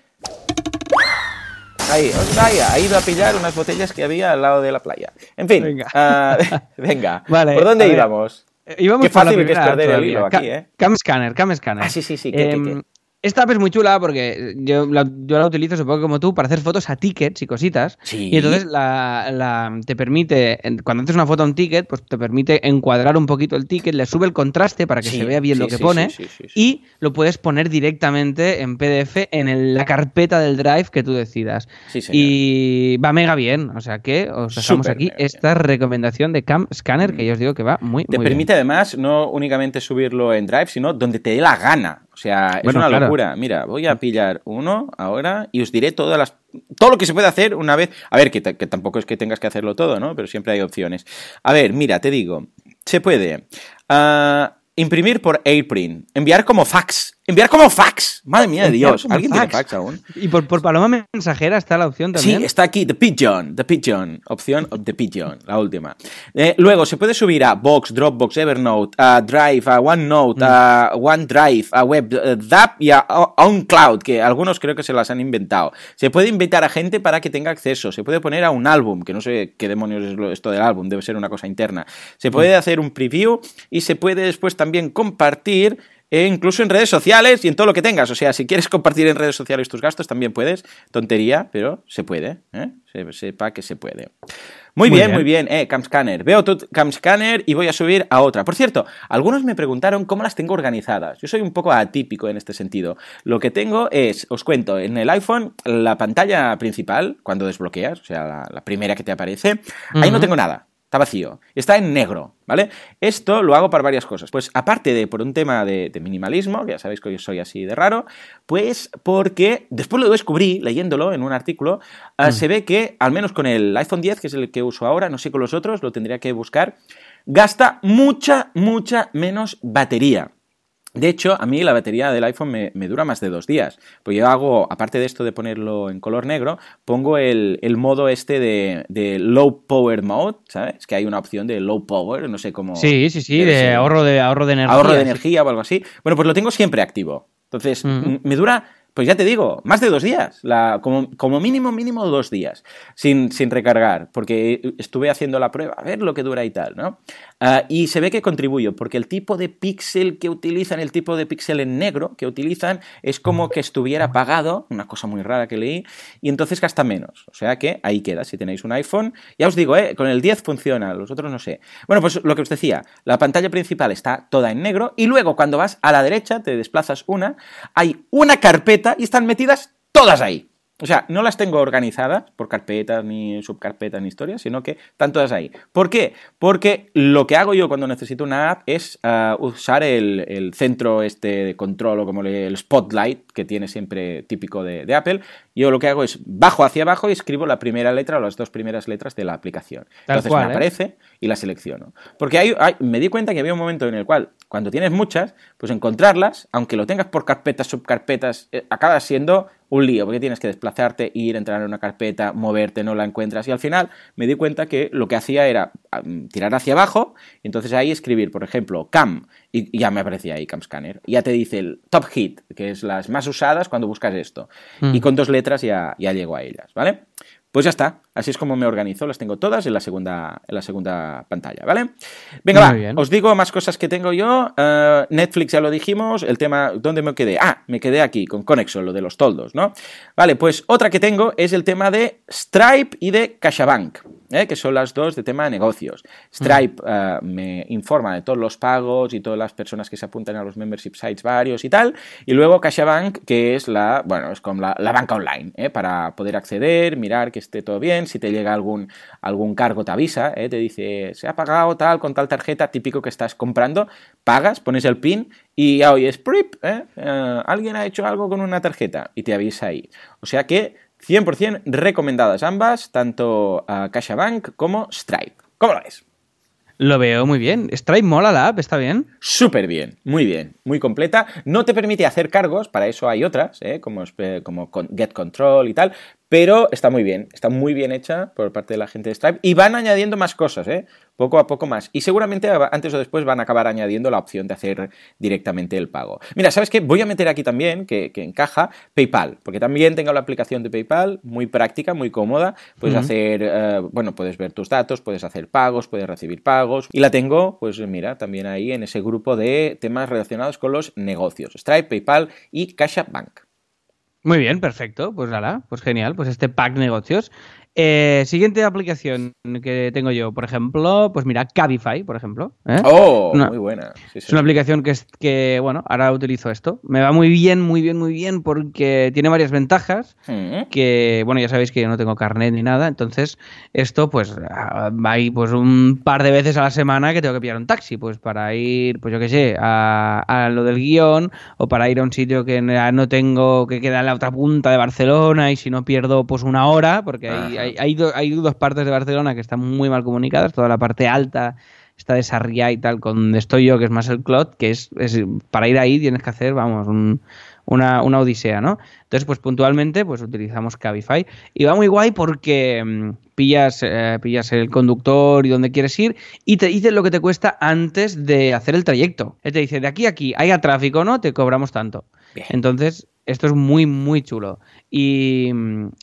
Ahí, os vaya, ha ido a pillar unas botellas que había al lado de la playa. En fin, Venga. ah, venga. Vale, ¿Por dónde íbamos? Eh, íbamos Qué fácil que es perder el hilo aquí, ¿eh? Cam Scanner, Cam Scanner. Ah, sí, sí, sí, ¿qué, qué, Em, qué? Esta app es muy chula porque yo la, yo la utilizo, supongo que como tú, para hacer fotos a tickets y cositas. Sí. Y entonces la, la- te permite, cuando haces una foto a un ticket, pues te permite encuadrar un poquito el ticket, le sube el contraste para que Sí, se vea bien sí, lo que pone sí, sí, sí, sí. y lo puedes poner directamente en PDF en el- la carpeta del Drive que tú decidas. Sí, señor. y va mega bien, o sea que os dejamos aquí bien. esta recomendación de Cam Scanner que yo os digo que va muy, Te muy permite además no únicamente subirlo en Drive, sino donde te dé la gana. O sea, es Bueno, una claro. locura. Mira, voy a pillar uno ahora y os diré todas las todo lo que se puede hacer una vez. A ver, que tampoco es que tengas que hacerlo todo, ¿no? Pero siempre hay opciones. A ver, mira, te digo, se puede ah, imprimir por AirPrint, enviar como fax, enviar como fax. Madre mía de Dios, ¿alguien tiene fax. aún? Y por, por paloma mensajera está la opción también. Sí, está aquí, The Pigeon, The Pigeon, opción of The Pigeon, la última. Eh, luego, se puede subir a Box, Dropbox, Evernote, a Drive, a OneNote, a OneDrive, a WebDAP y a OnCloud, que algunos creo que se las han inventado. Se puede invitar a gente para que tenga acceso, se puede poner a un álbum, que no sé qué demonios es esto del álbum, debe ser una cosa interna. Se puede hacer un preview y se puede después también compartir e incluso en redes sociales y en todo lo que tengas. O sea, si quieres compartir en redes sociales tus gastos, también puedes. Tontería, pero se puede. ¿eh? Se- sepa que se puede. Muy, Muy bien, bien. muy bien. Eh, Camscanner. Veo tu Camscanner y voy a subir a otra. Por cierto, algunos me preguntaron cómo las tengo organizadas. Yo soy un poco atípico en este sentido. Lo que tengo es, os cuento, en el iPhone, la pantalla principal, cuando desbloqueas, o sea, la, la primera que te aparece, ahí no tengo nada. Está vacío. Está en negro, ¿vale? Esto lo hago para varias cosas. Pues aparte de por un tema de, de minimalismo, que ya sabéis que yo soy así de raro, pues porque después lo descubrí leyéndolo en un artículo, ah, se ve que al menos con el iPhone 10, que es el que uso ahora, no sé con los otros, lo tendría que buscar, gasta mucha, mucha menos batería. De hecho, a mí la batería del iPhone me, me dura más de dos días. Pues yo hago, aparte de esto de ponerlo en color negro, pongo el, el modo este de, de low power mode, ¿sabes? Que hay una opción de low power, no sé cómo. Sí, sí, sí, de ser. ahorro de ahorro de energía. Ahorro de energía o algo así. Bueno, pues lo tengo siempre activo. Entonces, me dura, pues ya te digo, más de dos días. Como mínimo, mínimo dos días sin, sin recargar. Porque estuve haciendo la prueba, a ver lo que dura y tal, ¿no? Ah, y se ve que contribuyo, porque el tipo de píxel que utilizan, el tipo de píxel en negro que utilizan, es como que estuviera apagado, una cosa muy rara que leí, y entonces gasta menos. O sea que ahí queda, si tenéis un iPhone. Ya os digo, ¿eh? con el 10 funciona, los otros no sé. Bueno, pues lo que os decía, la pantalla principal está toda en negro, y luego cuando vas a la derecha, te desplazas una, hay una carpeta y están metidas todas ahí. O sea, no las tengo organizadas por carpetas, ni subcarpetas, ni historias, sino que están todas ahí. ¿Por qué? Porque lo que hago yo cuando necesito una app es uh, usar el, el, centro este de control o como el spotlight que tiene siempre típico de, de, Apple. Yo lo que hago es bajo hacia abajo y escribo la primera letra o las dos primeras letras de la aplicación. Tal Entonces cual, me ¿eh? aparece y la selecciono. Porque hay, hay, me di cuenta que había un momento en el cual, cuando tienes muchas, pues encontrarlas, aunque lo tengas por carpetas, subcarpetas, eh, acaba siendo un lío, porque tienes que desplazarte, ir, entrar en una carpeta, moverte, no la encuentras. Y al final me di cuenta que lo que hacía era tirar hacia abajo, y entonces ahí escribir, por ejemplo, cam, y, y ya me aparecía ahí Cam Scanner. Ya te dice el top hit, que es las más usadas cuando buscas esto. Mm. Y con dos letras ya, ya llego a ellas, ¿vale? Pues ya está, así es como me organizo, las tengo todas en la segunda, en la segunda pantalla, ¿vale? Venga, Muy va, bien. os digo más cosas que tengo yo. Uh, Netflix ya lo dijimos, el tema, ¿dónde me quedé? Ah, me quedé aquí con Conexo, lo de los toldos, ¿no? Vale, pues otra que tengo es el tema de Stripe y de CaixaBank. ¿Eh? que son las dos de tema de negocios. Stripe uh, me informa de todos los pagos y todas las personas que se apuntan a los membership sites varios y tal. Y luego CaixaBank, que es la, bueno, es como la, la banca online, ¿eh? para poder acceder, mirar que esté todo bien. Si te llega algún, algún cargo, te avisa, ¿eh? te dice, se ha pagado tal con tal tarjeta, típico que estás comprando, pagas, pones el PIN y ya oyes, PRIP, ¿eh? alguien ha hecho algo con una tarjeta y te avisa ahí. O sea que 100% recomendadas ambas, tanto uh, CaixaBank como Stripe. ¿Cómo lo ves? Lo veo muy bien. Stripe mola la app, ¿está bien? Súper bien, muy bien, muy completa. No te permite hacer cargos, para eso hay otras, ¿eh? como, como Get Control y tal, pero está muy bien, está muy bien hecha por parte de la gente de Stripe y van añadiendo más cosas, ¿eh? poco a poco más. Y seguramente antes o después van a acabar añadiendo la opción de hacer directamente el pago. Mira, ¿sabes qué? Voy a meter aquí también, que, que encaja, PayPal, porque también tengo la aplicación de PayPal, muy práctica, muy cómoda. Puedes uh -huh. hacer, eh, bueno, puedes ver tus datos, puedes hacer pagos, puedes recibir pagos. Y la tengo, pues mira, también ahí en ese grupo de temas relacionados con los negocios. Stripe, PayPal y CaixaBank. Muy bien, perfecto. Pues nada, pues genial. Pues este pack negocios. Eh, siguiente aplicación que tengo yo, por ejemplo, pues mira, Cabify, por ejemplo. ¿eh? Oh, una, muy buena. Sí, es una aplicación que, es, que, bueno, ahora utilizo esto. Me va muy bien, muy bien, muy bien, porque tiene varias ventajas. Mm. Que, bueno, ya sabéis que yo no tengo carnet ni nada. Entonces, esto, pues, hay pues un par de veces a la semana que tengo que pillar un taxi, pues para ir, pues yo qué sé, a, a lo del guion, o para ir a un sitio que no tengo, que queda en la otra punta de Barcelona, y si no pierdo, pues una hora, porque hay hay, hay, do, hay, dos partes de Barcelona que están muy mal comunicadas. Toda la parte alta está de Sarriá y tal, con donde estoy yo, que es más el Clot, que es, es para ir ahí tienes que hacer, vamos, un, una, una, odisea, ¿no? Entonces, pues puntualmente, pues utilizamos Cabify. Y va muy guay porque mmm, pillas, eh, pillas el conductor y donde quieres ir y te dice lo que te cuesta antes de hacer el trayecto. Él te dice, de aquí a aquí, haya tráfico, ¿no? Te cobramos tanto. Bien. Entonces, esto es muy, muy chulo. Y,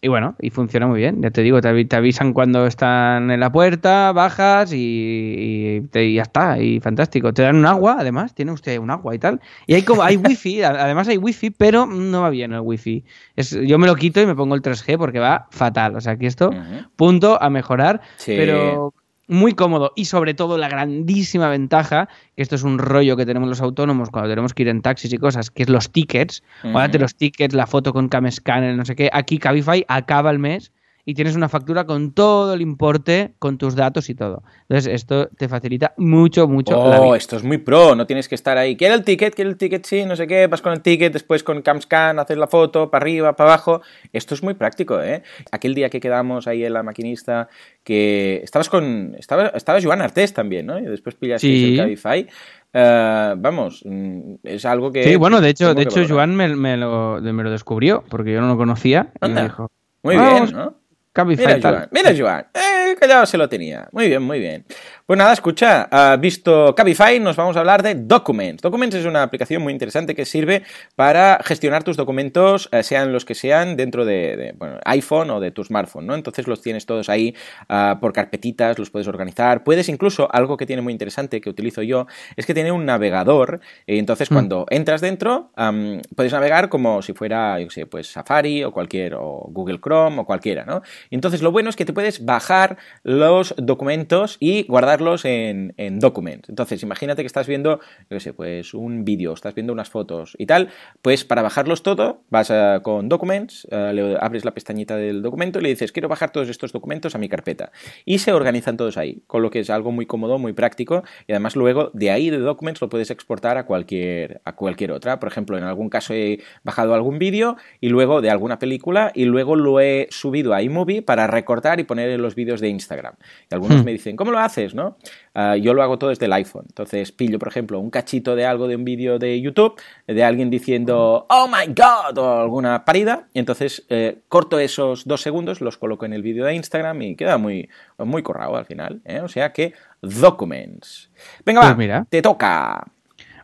y, bueno, y funciona muy bien. Ya te digo, te, te, avisan cuando están en la puerta, bajas y, y, te, y, ya está. Y fantástico. Te dan un agua, además, tiene usted un agua y tal. Y hay como hay wifi, además hay wifi, pero no va bien el wifi. Es, yo me lo quito y me pongo el 3G porque va fatal. O sea, que esto, uh -huh. punto a mejorar. Sí. Pero muy cómodo y sobre todo la grandísima ventaja, que esto es un rollo que tenemos los autónomos cuando tenemos que ir en taxis y cosas, que es los tickets, uh -huh. los tickets, la foto con cam scanner, no sé qué, aquí Cabify acaba el mes y tienes una factura con todo el importe, con tus datos y todo. Entonces, esto te facilita mucho, mucho oh, la vida. esto es muy pro, no tienes que estar ahí, quiero el ticket, quiero el ticket, sí, no sé qué, vas con el ticket, después con CamScan, haces la foto, para arriba, para abajo. Esto es muy práctico, ¿eh? Aquel día que quedamos ahí en la maquinista, que estabas con, estaba, estaba Joan Artés también, ¿no? Y después pillaste sí. el Cabify. Uh, vamos, mm, es algo que... Sí, bueno, de hecho, de hecho Joan me, me, lo, me, lo, descubrió, porque yo no lo conocía. Y me dijo, muy bien, ¿no? Cabify, mira, tal. Joan, mira, Joan. Eh, callado se lo tenía. Muy bien, muy bien. Pues nada, escucha, uh, visto Cabify, nos vamos a hablar de Documents. Documents es una aplicación muy interesante que sirve para gestionar tus documentos, uh, sean los que sean, dentro de, de bueno, iPhone o de tu smartphone, ¿no? Entonces los tienes todos ahí uh, por carpetitas, los puedes organizar. Puedes incluso, algo que tiene muy interesante que utilizo yo, es que tiene un navegador. Y entonces mm. cuando entras dentro, um, puedes navegar como si fuera, yo sé, pues Safari o cualquier, o Google Chrome o cualquiera, ¿no? Entonces lo bueno es que te puedes bajar los documentos y guardarlos en, en Documents. Entonces, imagínate que estás viendo, yo qué sé, pues un vídeo, estás viendo unas fotos y tal, pues para bajarlos todo, vas a- con Documents, eh, le abres la pestañita del documento y le dices, quiero bajar todos estos documentos a mi carpeta. Y se organizan todos ahí, con lo que es algo muy cómodo, muy práctico y además luego de ahí de Documents lo puedes exportar a cualquier, a cualquier otra. Por ejemplo, en algún caso he bajado algún vídeo y luego de alguna película y luego lo he subido a iMovie para recortar y poner en los vídeos de Instagram. Y algunos Hmm. me dicen, ¿cómo lo haces? ¿no? Ah, yo lo hago todo desde el iPhone. Entonces pillo, por ejemplo, un cachito de algo de un vídeo de YouTube, de alguien diciendo, oh my god, o alguna parida, y entonces eh, corto esos dos segundos, los coloco en el vídeo de Instagram y queda muy, muy corrado al final. ¿eh? O sea que, Documents. Venga, Pues va, mira. te toca.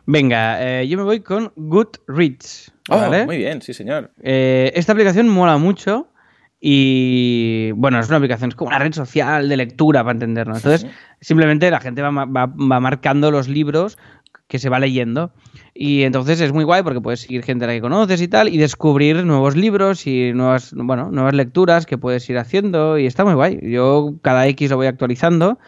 Venga, eh, yo me voy con Goodreads. Oh, ¿vale? muy bien, sí, señor. Eh, esta aplicación mola mucho y bueno, es una aplicación, es como una red social de lectura para entendernos. Entonces, simplemente la gente va, va- va marcando los libros que se va leyendo y entonces es muy guay porque puedes seguir gente a la que conoces y tal y descubrir nuevos libros y nuevas, bueno, nuevas lecturas que puedes ir haciendo y está muy guay. Yo cada X lo voy actualizando.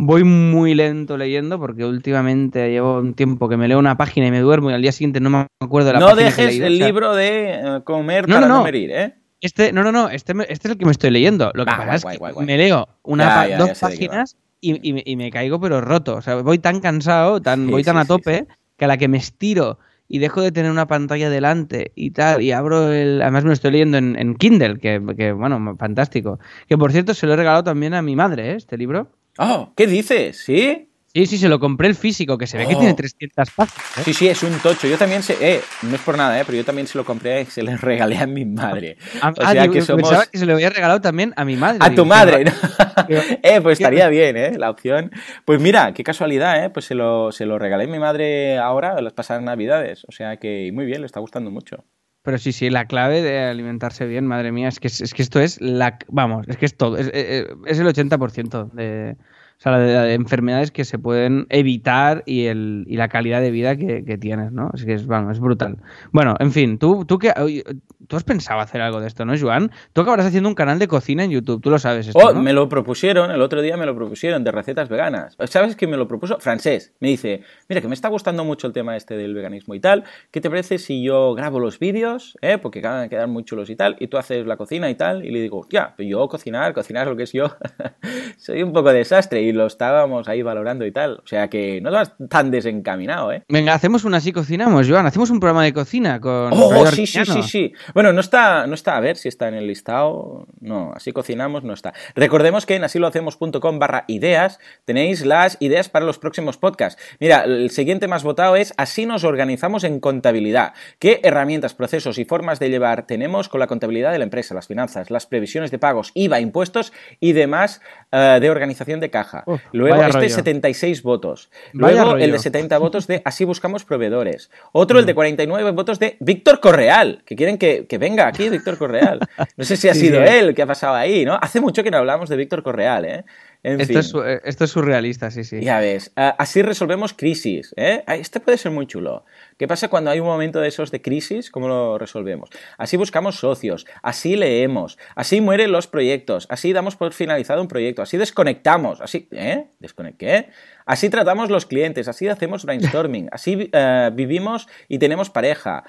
Voy muy lento leyendo porque últimamente llevo un tiempo que me leo una página y me duermo y al día siguiente no me acuerdo de la No página he dejes el o sea, libro de eh, comer No, para no, no, no. morir, ¿eh? Este, no, no, no, este, este es el que me estoy leyendo. Lo que Ah, pasa guay, es que guay, guay. me leo una Ya, pa- ya, dos ya páginas y, y me, y me caigo pero roto. O sea, voy tan cansado, tan, Sí, voy tan sí, a sí, tope, que a la que me estiro y dejo de tener una pantalla delante y tal, y abro el... Además me lo estoy leyendo en, en Kindle, que, que, bueno, fantástico. Que por cierto se lo he regalado también a mi madre, ¿eh? este libro. Oh, ¿qué dices? ¿Sí? Sí, sí, se lo compré el físico, que se ve que tiene 300 páginas. ¿eh? Sí, sí, es un tocho. Yo también sé, eh, no es por nada, eh, pero yo también se lo compré y se le regalé a mi madre. Ah, O ah, sea digo, que somos pensaba que se lo había regalado también a mi madre. a Digo, tu madre. ¿no? Eh, pues estaría bien, eh, la opción. Pues mira, qué casualidad, eh, pues se lo, se lo regalé a mi madre ahora, las pasadas navidades. O sea que muy bien, le está gustando mucho. Pero sí, sí, la clave de alimentarse bien, madre mía, es que, es, es que esto es la... Vamos, es que es todo, es, es- es el 80% de, o sea, de, de enfermedades que se pueden evitar y, el, y la calidad de vida que, que tienes, ¿no? Es que es, vamos, es brutal. Bueno, en fin, tú, tú, que, tú has pensado hacer algo de esto, ¿no, Joan? Tú acabarás haciendo un canal de cocina en YouTube, tú lo sabes esto, Oh, ¿no? me lo propusieron, el otro día me lo propusieron de recetas veganas. ¿Sabes qué me lo propuso? Francés. Me dice, mira, que me está gustando mucho el tema este del veganismo y tal. ¿Qué te parece si yo grabo los vídeos? ¿eh? Porque acaban de quedar muy chulos y tal. Y tú haces la cocina y tal. Y le digo, ya, yo cocinar, cocinar lo que es yo. Soy un poco desastre. Y lo estábamos ahí valorando y tal. O sea que no vas tan desencaminado, ¿eh? Venga, hacemos una así cocinamos, Joan, hacemos un programa de cocina con... Oh, sí, sí, sí, sí. Bueno, no está, no está, a ver si está en el listado. No, así cocinamos, no está. Recordemos que en asilohacemos.com barra ideas tenéis las ideas para los próximos podcasts. Mira, el siguiente más votado es así nos organizamos en contabilidad. ¿Qué herramientas, procesos y formas de llevar tenemos con la contabilidad de la empresa, las finanzas, las previsiones de pagos, IVA, impuestos y demás eh, de organización de caja? Uf, Luego, este rollo. 76 votos. Luego, el de 70 votos de Así buscamos proveedores. Otro, el de 49 votos de Víctor Correal, que quieren que, que venga aquí Víctor Correal. No sé si ha Sí, sido sí. él que ha pasado ahí, ¿no? Hace mucho que no hablamos de Víctor Correal, ¿eh? En Esto, fin. es, eh, esto es surrealista, sí, sí. Ya ves, así resolvemos crisis. ¿eh? Este puede ser muy chulo. ¿Qué pasa cuando hay un momento de esos de crisis? ¿Cómo lo resolvemos? Así buscamos socios, así leemos, así mueren los proyectos, así damos por finalizado un proyecto, así desconectamos, así, ¿eh? ¿Desconecté? Así tratamos los clientes, así hacemos brainstorming, así eh, vivimos y tenemos pareja.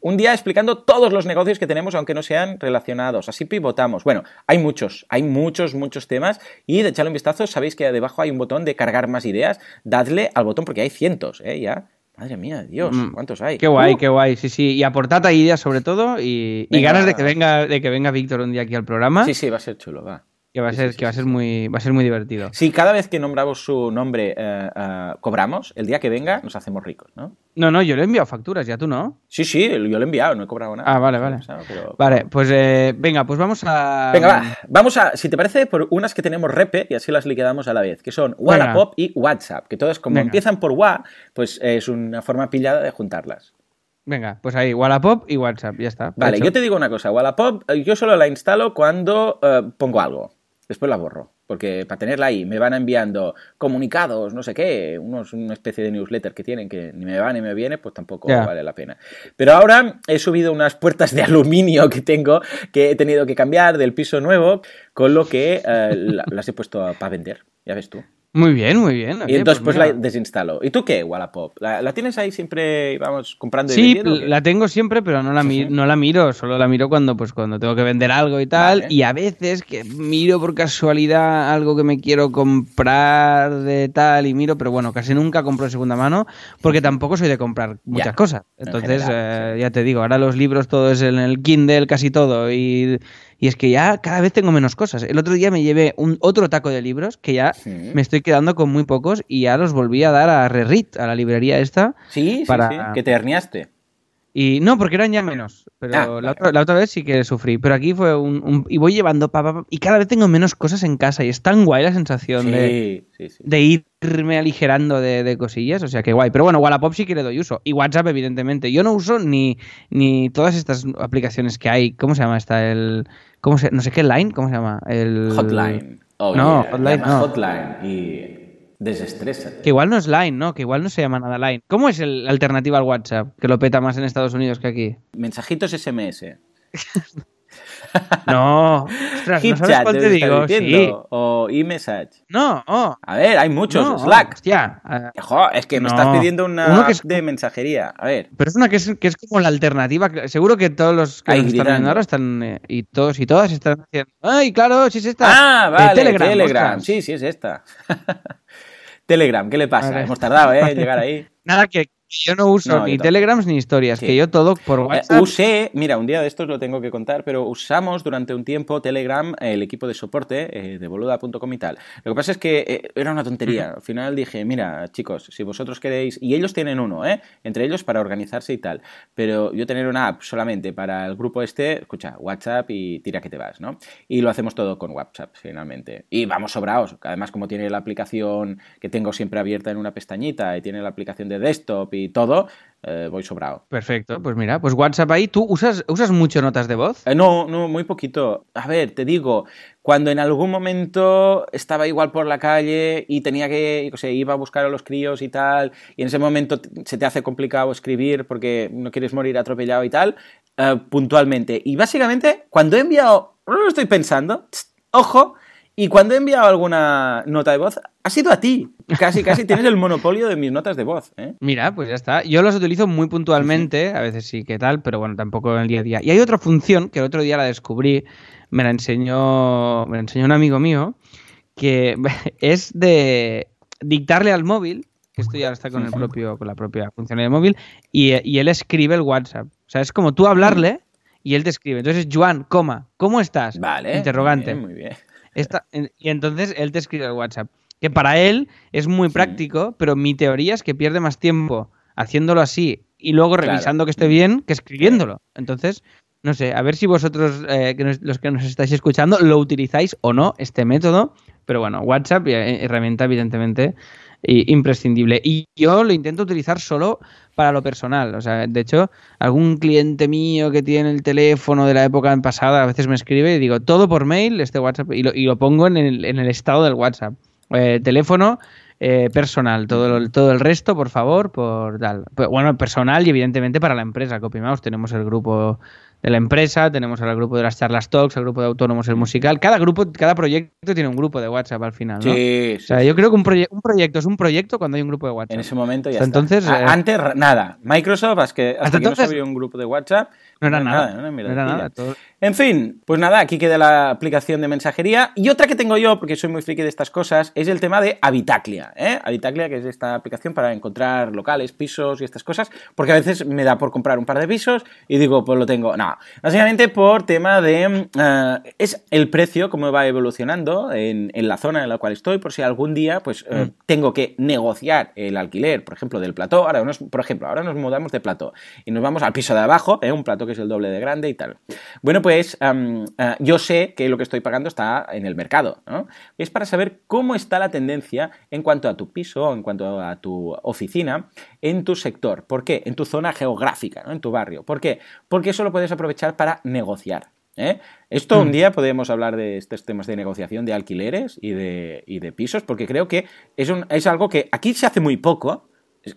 Un día explicando todos los negocios que tenemos, aunque no sean relacionados. Así pivotamos. Bueno, hay muchos, hay muchos, muchos temas. Y de echarle un vistazo, sabéis que debajo hay un botón de cargar más ideas. Dadle al botón porque hay cientos, ¿eh? Ya. Madre mía, Dios, Mm, ¿cuántos hay? Qué guay, Uh, qué guay, sí, sí. Y aportad ideas sobre todo y, y ganas de que venga, de que venga Víctor un día aquí al programa, Sí, sí, va a ser chulo, va. Que va a sí, ser, sí, que va a sí, ser sí. muy, va a ser muy divertido. Si cada vez que nombramos su nombre eh, eh, cobramos, el día que venga nos hacemos ricos, ¿no? No, no, yo le he enviado facturas, ya tú no. Sí, sí, yo lo he enviado, no he cobrado nada. Ah, vale, vale. Pero- Vale, pues eh, venga, pues vamos a. Venga, va. Vamos a, si te parece, por unas que tenemos repe y así las liquidamos a la vez, que son Wallapop y WhatsApp, que todas como Venga. empiezan por Wa, pues es una forma pillada de juntarlas. Venga, pues ahí, Wallapop y WhatsApp, ya está. Vale, Hecho. yo te digo una cosa, Wallapop yo solo la instalo cuando eh, pongo algo, después la borro. porque para tenerla ahí me van enviando comunicados, no sé qué, unos, una especie de newsletter que tienen que ni me va ni me viene, pues tampoco vale la pena. Pero ahora he subido unas puertas de aluminio que tengo, que he tenido que cambiar del piso nuevo, con lo que eh, la- las he puesto para vender, ya ves tú. Muy bien, muy bien. Y entonces pues, mira. la desinstalo. ¿Y tú qué, Wallapop? ¿La, la tienes ahí siempre, vamos, comprando y Sí, vendiendo? qué? la tengo siempre, pero no la, mi- no la miro, solo la miro cuando, pues, cuando tengo que vender algo y tal. Vale. Y a veces que miro por casualidad algo que me quiero comprar de tal y miro, pero bueno, casi nunca compro de segunda mano porque tampoco soy de comprar muchas Ya, cosas. en Entonces, general, eh, ya te digo, ahora los libros todo es en el Kindle, casi todo. Y, y es que ya cada vez tengo menos cosas. El otro día me llevé un otro taco de libros que ya Sí. me estoy quedando con muy pocos y ya los volví a dar a Rerit, a la librería esta. Sí, sí, para- sí, que te herniaste. Y no, porque eran ya menos. Pero Ah, la, otra, la otra vez sí que sufrí. Pero aquí fue un. un- y voy llevando. pa, pa, pa, y cada vez tengo menos cosas en casa. Y es tan guay la sensación de, Sí, sí, sí. de irme aligerando de, de cosillas. O sea que guay. Pero bueno, Wallapop sí que le doy uso. Y WhatsApp, evidentemente. Yo no uso ni, ni todas estas aplicaciones que hay. ¿Cómo se llama esta? El. ¿Cómo se, no sé qué line. ¿Cómo se llama? El. Hotline. Oh, No, yeah, Hotline no. Hotline y desestrésate. Que igual no es Line, ¿no? Que igual no se llama nada Line. ¿Cómo es el- la alternativa al WhatsApp? Que lo peta más en Estados Unidos que aquí. Mensajitos SMS. No. Ostras, ¿no sabes HipChat, cuál te digo? Sí. O e-message. No, oh. A ver, hay muchos. No, Slack. Hostia. ah, Jo, es que me No. estás pidiendo una que es- de mensajería. A ver. pero es una que es, que es como la alternativa. Seguro que todos los que nos están viendo ahora están. eh, y todos y todas están haciendo. ¡Ay, claro! Sí, es esta. Ah, Eh, vale, Telegram. Telegram. Sí, sí, es esta. Telegram, ¿qué le pasa? Vale. Hemos tardado, ¿eh? en llegar ahí. Nada, que yo no uso No, ni. Telegrams ni historias. Sí. Que yo todo por Eh, WhatsApp. usé, mira, un día de estos lo tengo que contar, pero usamos durante un tiempo Telegram, el equipo de soporte eh, de boluda.com y tal. Lo que pasa es que eh, era una tontería. Al final dije, mira, chicos, si vosotros queréis, y ellos tienen uno, ¿eh? entre ellos para organizarse y tal, pero yo tener una app solamente para el grupo este, escucha, WhatsApp y tira que te vas, ¿no? Y lo hacemos todo con WhatsApp, finalmente. Y vamos sobraos. Además, como tiene la aplicación que tengo siempre abierta en una pestañita y tiene la aplicación de desktop y todo, eh, voy sobrado. Perfecto, pues mira, pues WhatsApp ahí. ¿Tú usas, usas mucho notas de voz? Eh, No, no, muy poquito. A ver, te digo, cuando en algún momento estaba igual por la calle y tenía que, qué sé, iba a buscar a los críos y tal, y en ese momento se te hace complicado escribir porque no quieres morir atropellado y tal, eh, puntualmente. Y básicamente, cuando he enviado, no lo estoy pensando, tss, ojo, y cuando he enviado alguna nota de voz, ha sido a ti. Casi, casi tienes el monopolio de mis notas de voz. ¿eh? Mira, pues ya está. Yo los utilizo muy puntualmente, a veces sí que tal, pero bueno, tampoco en el día a día. Y hay otra función que el otro día la descubrí, me la enseñó, me la enseñó un amigo mío, que es de dictarle al móvil, que esto ya está con el propio, con la propia función del móvil, y, y él escribe el WhatsApp. O sea, es como tú hablarle y él te escribe. Entonces, Joan, coma, ¿cómo estás? Vale. Interrogante. Muy bien. muy bien. Esta- y entonces él te escribe el WhatsApp. Que para él es muy práctico, pero mi teoría es que pierde más tiempo haciéndolo así y luego Claro. revisando que esté bien que escribiéndolo. Entonces, no sé, a ver si vosotros, eh, que nos- los que nos estáis escuchando, lo utilizáis o no, este método. Pero bueno, WhatsApp, eh, herramienta evidentemente imprescindible. Y yo lo intento utilizar solo para lo personal. O sea, de hecho, algún cliente mío que tiene el teléfono de la época pasada a veces me escribe y digo, todo por mail, este WhatsApp, y lo, y lo pongo en el, en el estado del WhatsApp. Eh, teléfono eh, personal, todo, todo el resto, por favor, por tal. Bueno, personal y evidentemente para la empresa, CopyMouse. Tenemos el grupo de la empresa, tenemos el grupo de las charlas talks, el grupo de autónomos, el musical. Cada grupo, cada proyecto tiene un grupo de WhatsApp al final, ¿no? Sí, O sí, sea, sí. yo creo que un, proye- un proyecto es un proyecto cuando hay un grupo de WhatsApp. En ese momento ya O sea, está. entonces, eh, Antes, nada. Microsoft, hasta que, hasta Hasta que no se entonces- un grupo de WhatsApp. No era nada. no nada. todo- En fin, pues nada, aquí queda la aplicación de mensajería. Y otra que tengo yo, porque soy muy friki de estas cosas, es el tema de Habitaclia. ¿eh? Habitaclia, que es esta aplicación para encontrar locales, pisos y estas cosas, porque a veces me da por comprar un par de pisos y digo, pues lo tengo. No, básicamente por tema de... mm, eh, es el precio, cómo va evolucionando en, en la zona en la cual estoy, por si algún día pues eh, tengo que negociar el alquiler, por ejemplo, del plató. Ahora nos, por ejemplo, ahora nos mudamos de plató y nos vamos al piso de abajo, ¿eh? un plató que es el doble de grande y tal. Bueno, pues ah, yo sé que lo que estoy pagando está en el mercado, ¿no? Es para saber cómo está la tendencia en cuanto a tu piso, en cuanto a tu oficina, en tu sector. ¿Por qué? En tu zona geográfica, ¿no? En tu barrio. ¿Por qué? Porque eso lo puedes aprovechar para negociar. ¿eh? Esto un Mm. día podemos hablar de estos temas de negociación de alquileres y de, y de pisos, porque creo que es, un- es algo que aquí se hace muy poco.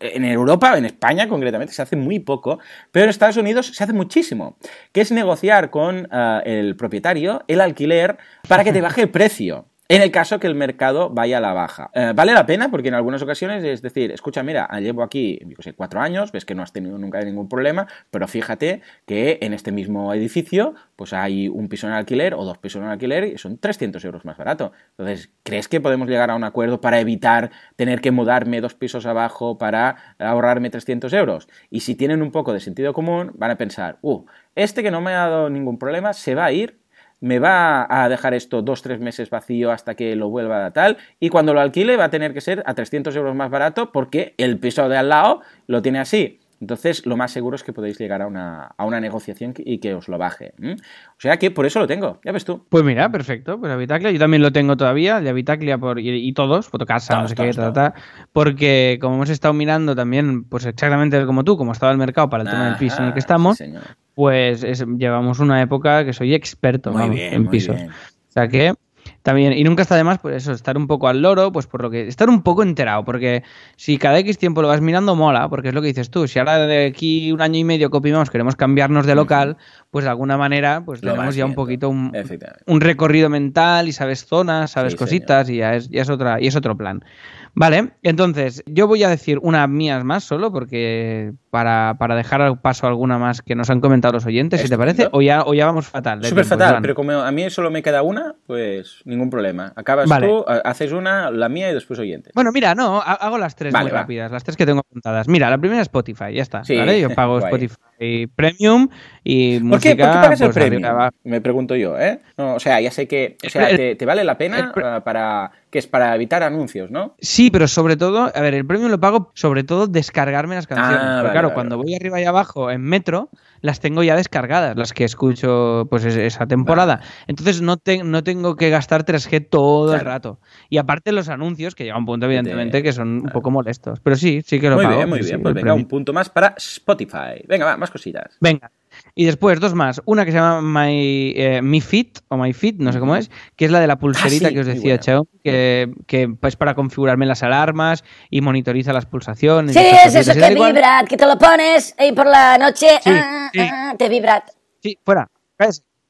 En Europa, en España concretamente, se hace muy poco, pero en Estados Unidos se hace muchísimo, que es negociar con ah, el propietario el alquiler para que te baje el precio. En el caso que el mercado vaya a la baja. Eh, vale la pena porque en algunas ocasiones es decir, escucha, mira, llevo aquí, sé, cuatro años, ves que no has tenido nunca ningún problema, pero fíjate que en este mismo edificio pues hay un piso en alquiler o dos pisos en alquiler y son 300 euros más barato. Entonces, ¿crees que podemos llegar a un acuerdo para evitar tener que mudarme dos pisos abajo para ahorrarme 300 euros? Y si tienen un poco de sentido común, van a pensar, uh, este que no me ha dado ningún problema se va a ir me va a dejar esto dos, tres meses vacío hasta que lo vuelva a tal, y cuando lo alquile va a tener que ser a 300 euros más barato porque el piso de al lado lo tiene así. Entonces, lo más seguro es que podéis llegar a una, a una negociación y que os lo baje. O sea que por eso lo tengo, ya ves tú. Pues mira, perfecto. Pues Habitaclia, yo también lo tengo todavía, el de Habitaclia por, y, y todos, Fotocasa, no Todos, sé qué, todos, ta, ta, ta, porque como hemos estado mirando también, pues exactamente como tú, como estaba el mercado para el tema del piso en el que estamos, sí. Pues es- llevamos una época que soy experto Muy vamos, bien, en pisos. bien. O sea que también, y nunca está de más, pues eso, estar un poco al loro, pues por lo que, estar un poco enterado, porque si cada X tiempo lo vas mirando, mola, porque es lo que dices tú, si ahora de aquí un año y medio que opinamos queremos cambiarnos de local, pues de alguna manera, pues Lo tenemos ya un poquito un, recorrido mental y sabes zonas, sabes Sí, cositas y ya es, ya es otra, y es otro plan. Vale, entonces yo voy a decir unas mías más solo porque para, para dejar al paso alguna más que nos han comentado los oyentes, si te parece, o ya, o ya vamos fatal. Súper fatal, pero como a mí solo me queda una, pues ningún problema. Acabas Vale. tú, ha- haces una, la mía y después oyentes. Bueno, mira, no, ha- hago las tres Vale, muy va. rápidas, las tres que tengo apuntadas. Mira, la primera es Spotify, ya está, Sí, ¿vale? Yo pago guay. Spotify Premium y ¿Por qué, música... por qué pagas el pues, arriba abajo. Me pregunto yo, ¿eh? No, o sea, ya sé que. O sea, El- te, te vale la pena el ah, para. que es para evitar anuncios, ¿no? Sí, pero sobre todo, a ver, el premium lo pago sobre todo descargarme las canciones. Ah, vale, claro, vale, cuando vale. voy arriba y abajo en metro, las tengo ya descargadas, las que escucho pues es- esa temporada. Entonces no, te- no tengo que gastar 3G todo el rato. Y aparte los anuncios, que llega un punto te- evidentemente que son un poco molestos. Pero sí, sí que lo Muy pago. bien, muy bien. sí, Pues venga, un punto más para Spotify. Venga, va, más cositas. Venga. Y después dos más. Una que se llama My, eh, Mi Fit o My Fit, no sé cómo es, que es la de la pulserita Ah, sí, que os decía. Xiaomi, que, que es para configurarme las alarmas y monitoriza las pulsaciones. Sí, es eso que vibra, que te lo pones y por la noche Sí, ah, sí. ah, te vibra. Sí, fuera.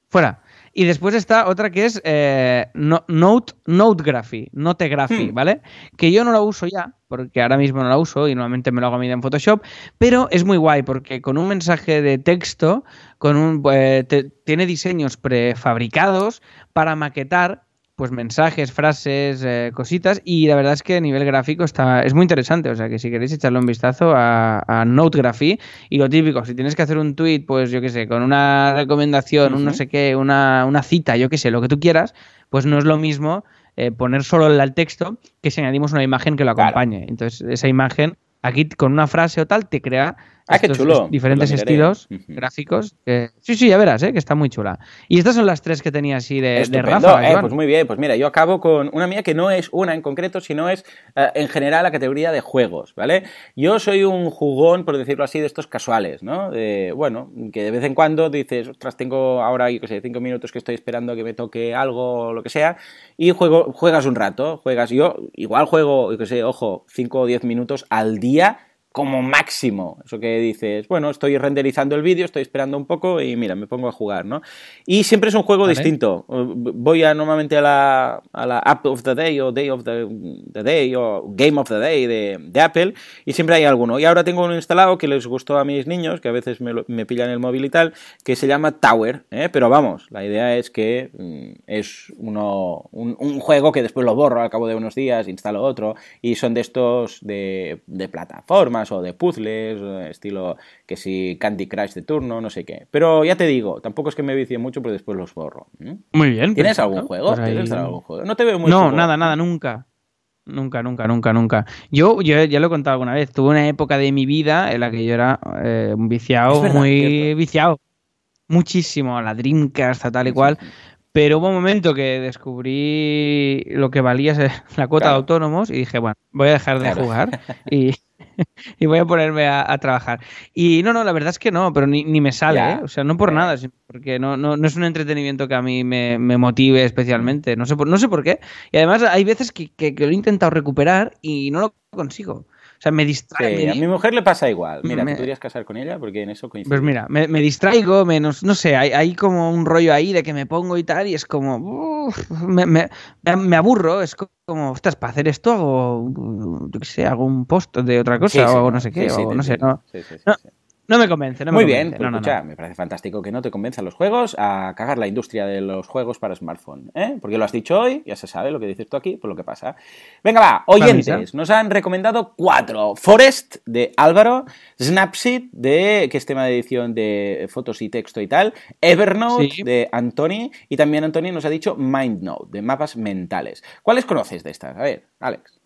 Fuera. Y después está otra que es eh, no- Note, Notegraphy, Notegraphy, Hmm. ¿vale? Que yo no la uso ya, porque ahora mismo no la uso y normalmente me lo hago a mí en Photoshop, pero es muy guay porque con un mensaje de texto, con un eh, te- tiene diseños prefabricados para maquetar pues mensajes, frases, eh, cositas y la verdad es que a nivel gráfico está es muy interesante, o sea que si queréis echarle un vistazo a, a Notegraphy y lo típico, si tienes que hacer un tweet, pues yo qué sé, con una recomendación, un no sé qué, una, una cita, yo qué sé, lo que tú quieras, pues no es lo mismo eh, poner solo el texto que si añadimos una imagen que lo Claro. acompañe. Entonces esa imagen aquí con una frase o tal te crea Ah, qué chulo. es- diferentes estilos gráficos. que- sí, sí, ya verás, eh, que está muy chula. Y estas son las tres que tenía así de, de Rafa. eh, pues muy bien, pues mira, yo acabo con una mía que no es una en concreto, sino es eh, en general la categoría de juegos, ¿vale? Yo soy un jugón, por decirlo así, de estos casuales, ¿no? De, bueno, que de vez en cuando dices, ostras, tengo ahora, yo qué sé, cinco minutos que estoy esperando que me toque algo o lo que sea, y juego, juegas un rato, juegas, yo igual juego, yo qué sé, ojo, cinco o diez minutos al día como máximo. Eso que dices, bueno, estoy renderizando el vídeo, estoy esperando un poco y mira, me pongo a jugar, ¿no? Y siempre es un juego Vale. distinto. Voy a, normalmente a la, a la App of the Day o Day of the, the Day o Game of the Day de, de Apple y siempre hay alguno. Y ahora tengo uno instalado que les gustó a mis niños, que a veces me, lo- me pillan el móvil y tal, que se llama Tower, ¿eh? pero vamos, la idea es que mm, es uno, un, un juego que después lo borro al cabo de unos días, instalo otro y son de estos de, de plataformas o de puzzles, eh, estilo que si Candy Crush de turno, no sé qué. Pero ya te digo, tampoco es que me vicie mucho, pero después los borro. ¿Mm? Muy bien. ¿Tienes perfecto. algún juego? Ahí- ¿Tienes algún juego? No te veo muy No, juego. nada, nada, nunca. Nunca, nunca, nunca, nunca. Yo, yo ya lo he contado alguna vez. Tuve una época de mi vida en la que yo era eh, un viciado, verdad, muy cierto. viciado. Muchísimo a la Dreamcast, a tal y cual. Pero hubo un momento que descubrí lo que valía la cuota Claro. de autónomos y dije, bueno, voy a dejar de Claro. jugar. Y, y voy a ponerme a, trabajar. Y no, no, la verdad es que no, pero ni, me sale, ¿eh? O sea, no por nada, porque no, no, no, es un entretenimiento que a mí me, motive especialmente. No sé, por, no sé por qué. Y además hay veces que, que lo he intentado recuperar y no lo consigo. O sea, me distraigo. a mi mujer le pasa igual. Mira, me... podrías casar con ella porque en eso coincide. Pues mira, me, distraigo, menos, no sé, hay, como un rollo ahí de que me pongo y tal, y es como. me, aburro, es como, ostras, para hacer esto hago, yo qué sé, hago un post de otra cosa o no sé qué, o no sé, no. No me convence, no me Muy bien, pues escucha, me parece fantástico que no te convenzan los juegos a cagar la industria de los juegos para smartphone, ¿eh? Porque lo has dicho hoy, ya se sabe lo que dices tú aquí, por lo que pasa. Venga, va, oyentes, nos han recomendado cuatro. Forest, de Álvaro, Snapseed, de, que es tema de edición de fotos y texto y tal, Evernote, de Antoni, y también Antoni nos ha dicho MindNote, de mapas mentales. ¿Cuáles conoces de estas? A ver, Alex.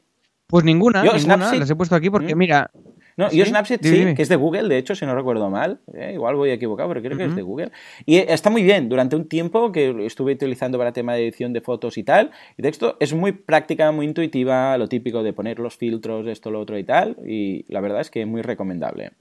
Pues ninguna, ninguna, las he puesto aquí porque, ¿Mm? mira, no, yo Snapseed sí, que es de Google, de hecho, si no recuerdo mal. Eh, igual voy equivocado, pero creo que es de Google. Y eh, está muy bien. Durante un tiempo que estuve utilizando para tema de edición de fotos y tal, y texto, es muy práctica, muy intuitiva, lo típico de poner los filtros, esto, lo otro y tal. Y la verdad es que es muy recomendable.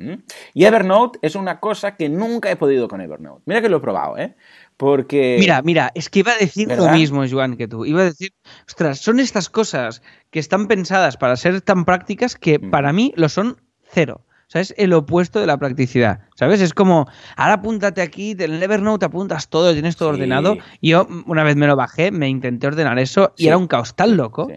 Y Evernote es una cosa que nunca he podido con Evernote. Mira que lo he probado, ¿eh? Porque... Mira, mira, es que iba a decir lo mismo, Joan, que tú. Iba a decir, ostras, son estas cosas que están pensadas para ser tan prácticas que para mí lo son cero. O sea, es el opuesto de la practicidad. ¿Sabes? Es como, ahora apúntate aquí, en Evernote apuntas todo, tienes todo ordenado. Y yo, una vez me lo bajé, me intenté ordenar eso y era un caos tan loco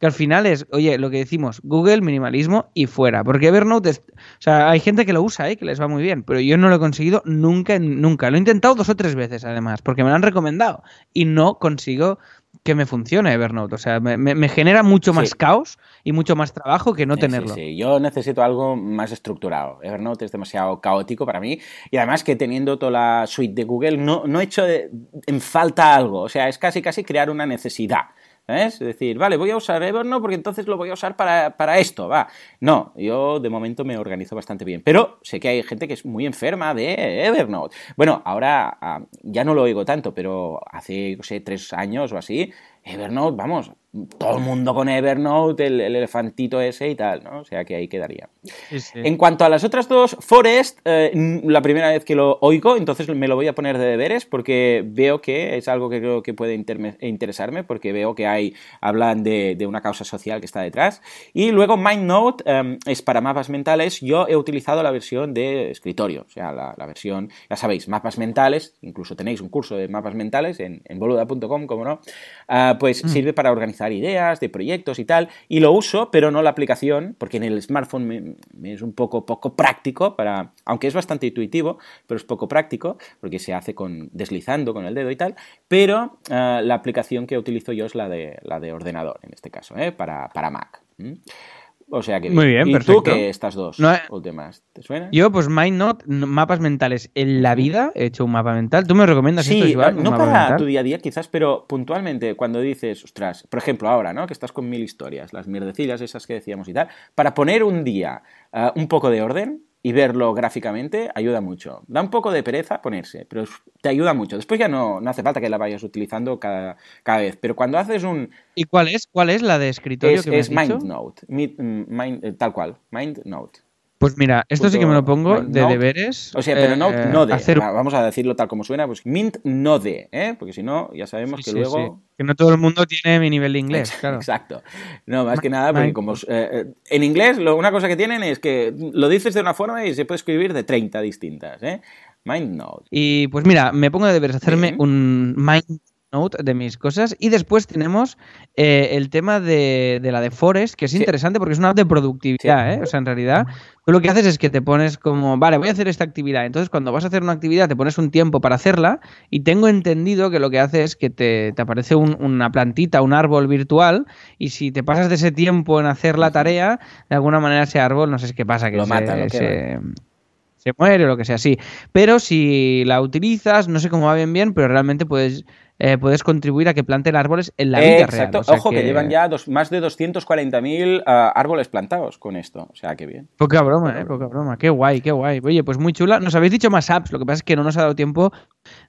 que al final es, oye, lo que decimos, Google, minimalismo y fuera. Porque Evernote, es, o sea, hay gente que lo usa, ¿eh? que les va muy bien, pero yo no lo he conseguido nunca, nunca. Lo he intentado dos o tres veces, además, porque me lo han recomendado y no consigo que me funcione Evernote. O sea, me, genera mucho más caos y mucho más trabajo que no tenerlo. Sí, sí, yo necesito algo más estructurado. Evernote es demasiado caótico para mí y además que teniendo toda la suite de Google no, no he hecho en falta algo. O sea, es casi casi crear una necesidad. Es decir, vale, voy a usar Evernote porque entonces lo voy a usar para, esto, va. No, yo de momento me organizo bastante bien, pero sé que hay gente que es muy enferma de Evernote. Bueno, ahora ah, ya no lo oigo tanto, pero hace, no sé, tres años o así, Evernote, vamos, todo el mundo con Evernote, el, elefantito ese y tal, ¿no? O sea que ahí quedaría. En cuanto a las otras dos, Forest, eh, la primera vez que lo oigo, entonces me lo voy a poner de deberes porque veo que es algo que creo que puede interesarme, porque veo que hay, hablan de, una causa social que está detrás. Y luego MindNote em, es para mapas mentales. Yo he utilizado la versión de escritorio, o sea, la, versión, ya sabéis, mapas mentales, incluso tenéis un curso de mapas mentales en, boluda.com, como no, ah, pues mm. sirve para organizar ideas, de proyectos y tal, y lo uso, pero no la aplicación, porque en el smartphone me, es un poco, poco práctico, para, aunque es bastante intuitivo, pero es poco práctico, porque se hace con deslizando con el dedo y tal, pero eh, la aplicación que utilizo yo es la de, la de ordenador, en este caso, ¿eh? para, para Mac. O sea que Muy bien, ¿Y perfecto. tú qué estas dos no, últimas? ¿Te suena? Yo, pues MindNote, mapas mentales. En la vida he hecho un mapa mental. ¿Tú me recomiendas sí, esto, Iván, no para tu día a día quizás, pero puntualmente cuando dices, ostras, por ejemplo ahora, ¿no? Que estás con mil historias, las mierdecillas esas que decíamos y tal, para poner un día uh, un poco de orden, y verlo gráficamente ayuda mucho. Da un poco de pereza ponerse, pero te ayuda mucho. Después ya no, no hace falta que la vayas utilizando cada, cada, vez, pero cuando haces un... ¿Y cuál es? ¿Cuál es la de escritorio es, que me Es MindNote, mind, eh, tal cual, MindNote. Pues mira, esto sí que me lo pongo de deberes. O sea, pero no, eh, no de. Vamos a decirlo tal como suena, pues Mint no de, ¿eh? Porque si no, ya sabemos que luego. Que no todo el mundo tiene mi nivel de inglés, claro. Exacto. No, más que nada, porque como. Eh, eh, en inglés, lo, una cosa que tienen es que lo dices de una forma y se puede escribir de 30 distintas, ¿eh? MindNote. Y pues mira, me pongo de deberes hacerme un Mind de mis cosas. Y después tenemos eh, el tema de, la de Forest, que es interesante porque es una app de productividad, ¿eh? O sea, en realidad, tú lo que haces es que te pones como, vale, voy a hacer esta actividad. Entonces, cuando vas a hacer una actividad, te pones un tiempo para hacerla. Y tengo entendido que lo que hace es que te, aparece una plantita, un árbol virtual. Y si te pasas de ese tiempo en hacer la tarea, de alguna manera ese árbol, no sé qué pasa, que lo se, se muere o lo que sea así. Pero si la utilizas, no sé cómo va bien bien, pero realmente puedes eh, puedes contribuir a que planten árboles en la vida exacto. real. Ojo, que... llevan ya más de 240.000 ah, árboles plantados con esto. O sea, qué bien. Poca broma, eh, poca broma. Qué guay, qué guay. Oye, pues muy chula. Nos habéis dicho más apps, lo que pasa es que no nos ha dado tiempo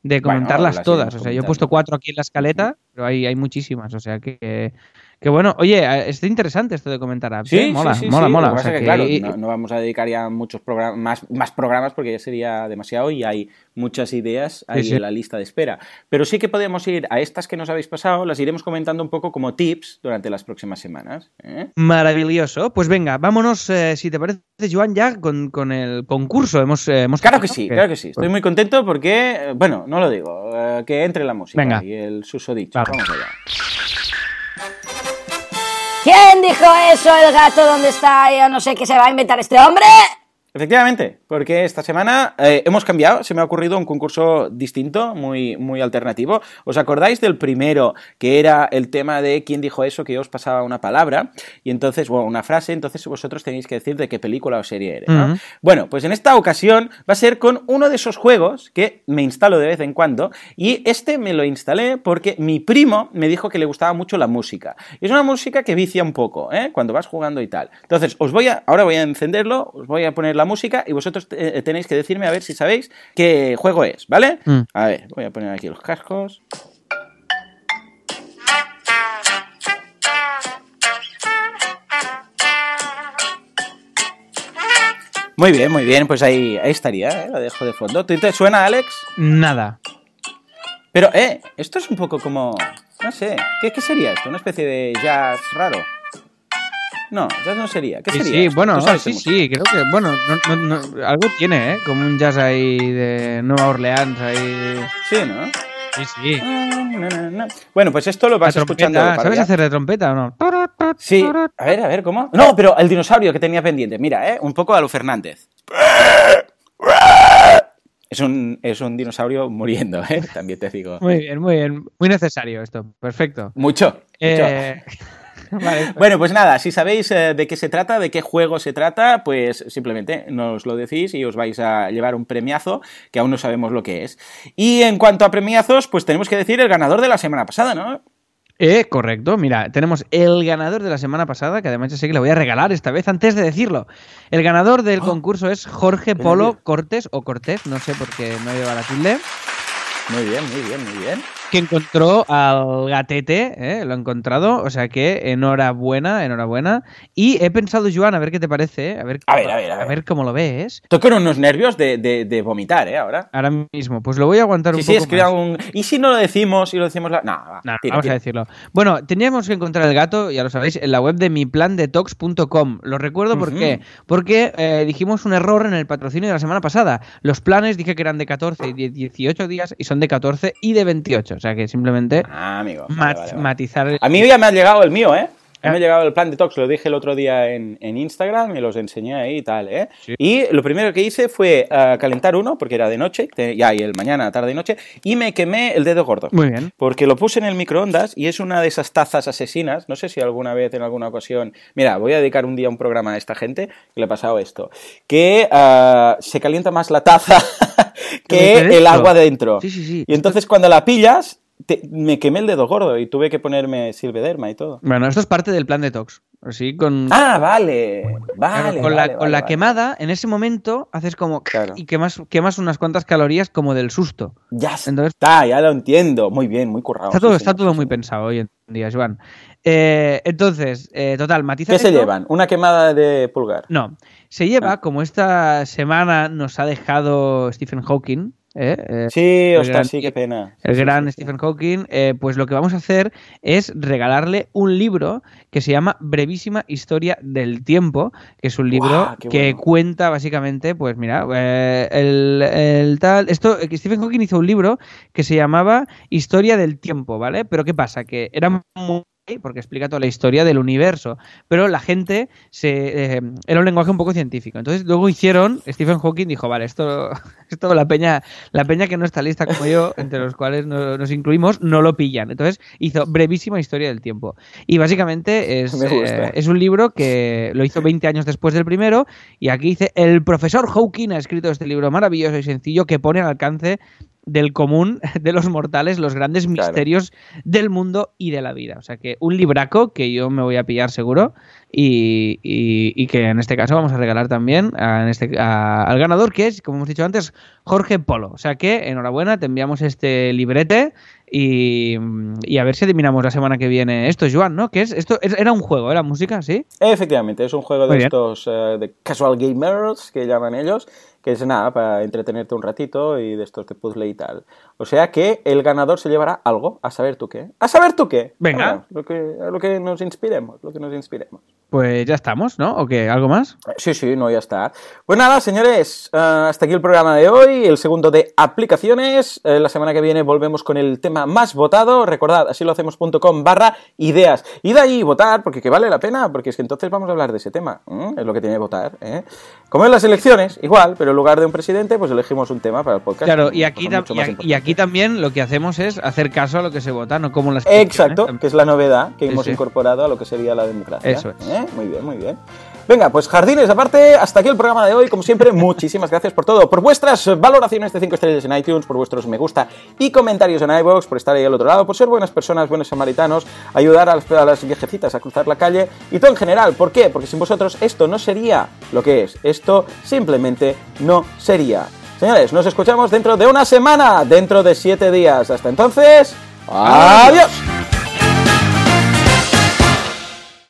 de comentarlas todas. O sea, yo he puesto cuatro aquí en la escaleta, pero hay, hay muchísimas. O sea, que, Que bueno, oye, eh, es interesante esto de comentar apps. Sí, ¿eh? mola, sí, sí, mola, mola. Lo que O sea pasa es que- que, claro, no, no vamos a dedicar ya muchos programas, más, más programas porque ya sería demasiado y hay muchas ideas ahí en la lista de espera. Pero sí que podemos ir a estas que nos habéis pasado, las iremos comentando un poco como tips durante las próximas semanas. ¿eh? Maravilloso. Pues venga, vámonos, eh, si te parece, Joan, ya con, con el concurso. Hemos, eh, hemos Claro que sí, claro que sí. Estoy muy contento porque, bueno, no lo digo, que entre la música Venga. y el susodicho. Vamos allá. ¿Quién dijo eso? ¿El gato dónde está? Yo no sé qué se va a inventar este hombre. Efectivamente, porque esta semana eh, hemos cambiado, se me ha ocurrido un concurso distinto, muy, muy alternativo. ¿Os acordáis del primero, que era el tema de quién dijo eso, que yo os pasaba una palabra, y entonces, bueno, una frase, entonces vosotros tenéis que decir de qué película o serie eres. Bueno, pues en esta ocasión va a ser con uno de esos juegos que me instalo de vez en cuando, y este me lo instalé porque mi primo me dijo que le gustaba mucho la música. Y es una música que vicia un poco, ¿eh? Cuando vas jugando y tal. Entonces, os voy a, ahora voy a encenderlo, os voy a poner la música y vosotros eh, tenéis que decirme a ver si sabéis qué juego es, ¿vale? Mm. A ver, voy a poner aquí los cascos. Muy bien, muy bien, pues ahí, ahí estaría, ¿eh? lo dejo de fondo. ¿Te, te suena, Alex? Nada. Pero, eh, esto es un poco como, no sé, ¿qué, qué sería esto? ¿Una especie de jazz raro? No, jazz no sería. ¿Qué Sí, sería? sí, bueno, ¿Tú sabes de sí, sí, creo que, bueno, no- no- no, algo tiene, ¿eh? Como un jazz ahí de Nueva Orleans, ahí. Sí, ¿no? Sí, sí. Na. Bueno, pues esto lo vas escuchando. ¿sabes hacer de trompeta o no? Sí, a ver, a ver, ¿cómo? No, pero el dinosaurio que tenía pendiente, mira, ¿eh? Un poco a lo Fernández. Es un, es un dinosaurio muriendo, ¿eh? También te digo. Muy bien, muy bien. Muy necesario esto. Perfecto. Mucho. mucho. Eh, vale. Bueno, pues nada, si sabéis eh, de qué se trata, de qué juego se trata, pues simplemente nos lo decís y os vais a llevar un premiazo que aún no sabemos lo que es. Y en cuanto a premiazos, pues tenemos que decir el ganador de la semana pasada, ¿no? Eh, correcto, mira, tenemos el ganador de la semana pasada, que además ya sé que le voy a regalar esta vez antes de decirlo. El ganador del Oh. concurso es Jorge Polo. Cortés o Cortés, no sé por qué no lleva la tilde, Muy bien, muy bien, muy bien. Que encontró al gatete, ¿eh? lo ha encontrado, o sea que enhorabuena, enhorabuena. Y he pensado, Joan, a ver qué te parece, ¿eh? a ver, A ver, a ver, a ver. cómo lo ves. Estoy con unos nervios de, de- de vomitar, ¿eh? Ahora. Ahora mismo, pues lo voy a aguantar Sí, un sí, poco es que más. un... ¿Y si no lo decimos y lo decimos la... No, va, No, tira, vamos tira. a decirlo. Bueno, teníamos que encontrar el gato, ya lo sabéis, en la web de miplandetox.com. Lo recuerdo por Ujú. qué. Porque eh, dijimos un error en el patrocinio de la semana pasada. Los planes dije que eran de 14 y de 18 días y son de 14 y de 28. O sea que simplemente Ah, amigo. vale, mat- vale, vale. matizar. el- A mí ya me ha llegado el mío, ¿eh? Ya Ah. me ha llegado el plan de Tox, lo dije el otro día en, en Instagram y los enseñé ahí y tal, ¿eh? Sí. Y lo primero que hice fue ah, calentar uno, porque era de noche, ya y el mañana, tarde y noche, y me quemé el dedo gordo. Muy bien. Porque lo puse en el microondas y es una de esas tazas asesinas. No sé si alguna vez, en alguna ocasión. Mira, voy a dedicar un día un programa a esta gente que le ha pasado esto. Que ah, se calienta más la taza Que dentro. el agua de dentro. Sí, sí, sí. Y entonces cuando la pillas, te- me quemé el dedo gordo y tuve que ponerme silvederma y todo. Bueno, esto es parte del plan detox. Así con. Ah, vale. Claro, Vale. con vale, la, vale, con la quemada, en ese momento haces como. Claro. Y quemas, quemas unas cuantas calorías como del susto. Ya Entonces- está, ya lo entiendo. Muy bien, muy currado. Está todo, está todo sí, muy pensado hoy en día, Joan. Eh, entonces, eh, total, matiza. ¿Qué se llevan? ¿Una quemada de pulgar? No, se lleva, Ah. como esta semana nos ha dejado Stephen Hawking, ¿eh? Eh, Sí, gran- sí, qué pena. el Sí, gran sí. Stephen Hawking, eh, pues lo que vamos a hacer es regalarle un libro que se llama Brevísima Historia del Tiempo, que es un libro que bueno. cuenta básicamente, pues mira, eh, el, el tal, esto, eh, Stephen Hawking hizo un libro que se llamaba Historia del Tiempo, ¿vale? Pero ¿qué pasa? Que era muy porque explica toda la historia del universo, pero la gente se eh, era un lenguaje un poco científico. Entonces luego hicieron, Stephen Hawking dijo, vale, esto, esto la peña, la peña que no está lista como yo, entre los cuales no- nos incluimos, no lo pillan. Entonces hizo brevísima historia del tiempo. Y básicamente es, eh, es un libro que lo hizo 20 años después del primero, y aquí dice, el profesor Hawking ha escrito este libro maravilloso y sencillo que pone al alcance del común de los mortales los grandes Claro. misterios del mundo y de la vida. O sea que un libraco que yo me voy a pillar seguro y, y- y que en este caso vamos a regalar también a- en este, a- al ganador que es, como hemos dicho antes, Jorge Polo. O sea que enhorabuena, te enviamos este librete y, y a ver si adivinamos la semana que viene esto, Joan, ¿no? Que es esto es- era un juego, era música, ¿sí? Efectivamente, es un juego Muy de bien. estos eh, de casual gamers que llaman ellos, que es nada, para entretenerte un ratito y de estos de puzzle y tal. O sea que el ganador se llevará algo, a saber tú qué. ¿A saber tú qué? Venga. Bueno, lo que, lo que nos inspiremos, lo que nos inspiremos. Pues ya estamos, ¿no? ¿O qué? ¿Algo más? Sí, sí, no, ya está. Pues nada, señores, eh, hasta aquí el programa de hoy, el segundo de aplicaciones. Eh, la semana que viene volvemos con el tema más votado. Recordad, así lo hacemos.com barra ideas. Y de ahí votar, porque que vale la pena, porque es que entonces vamos a hablar de ese tema. ¿eh? Es lo que tiene que votar. ¿eh? Como en las elecciones, igual, pero en lugar de un presidente, pues elegimos un tema para el podcast. Claro, y aquí, tam- mucho y, aquí- y importante. Aquí también lo que hacemos es hacer caso a lo que se vota, no como las elecciones. Exacto, que es la novedad que Sí, hemos sí. incorporado a lo que sería la democracia. Eso es. ¿Eh? Muy bien, muy bien. Venga, pues jardines aparte, hasta aquí el programa de hoy. Como siempre, muchísimas gracias por todo, por vuestras valoraciones de 5 estrellas en iTunes, por vuestros me gusta y comentarios en iVoox, por estar ahí al otro lado, por ser buenas personas, buenos samaritanos, ayudar a las, a las viejecitas a cruzar la calle y todo en general. ¿Por qué? Porque sin vosotros esto no sería lo que es. Esto simplemente no sería. Señores, nos escuchamos dentro de una semana, dentro de 7 días. Hasta entonces, adiós.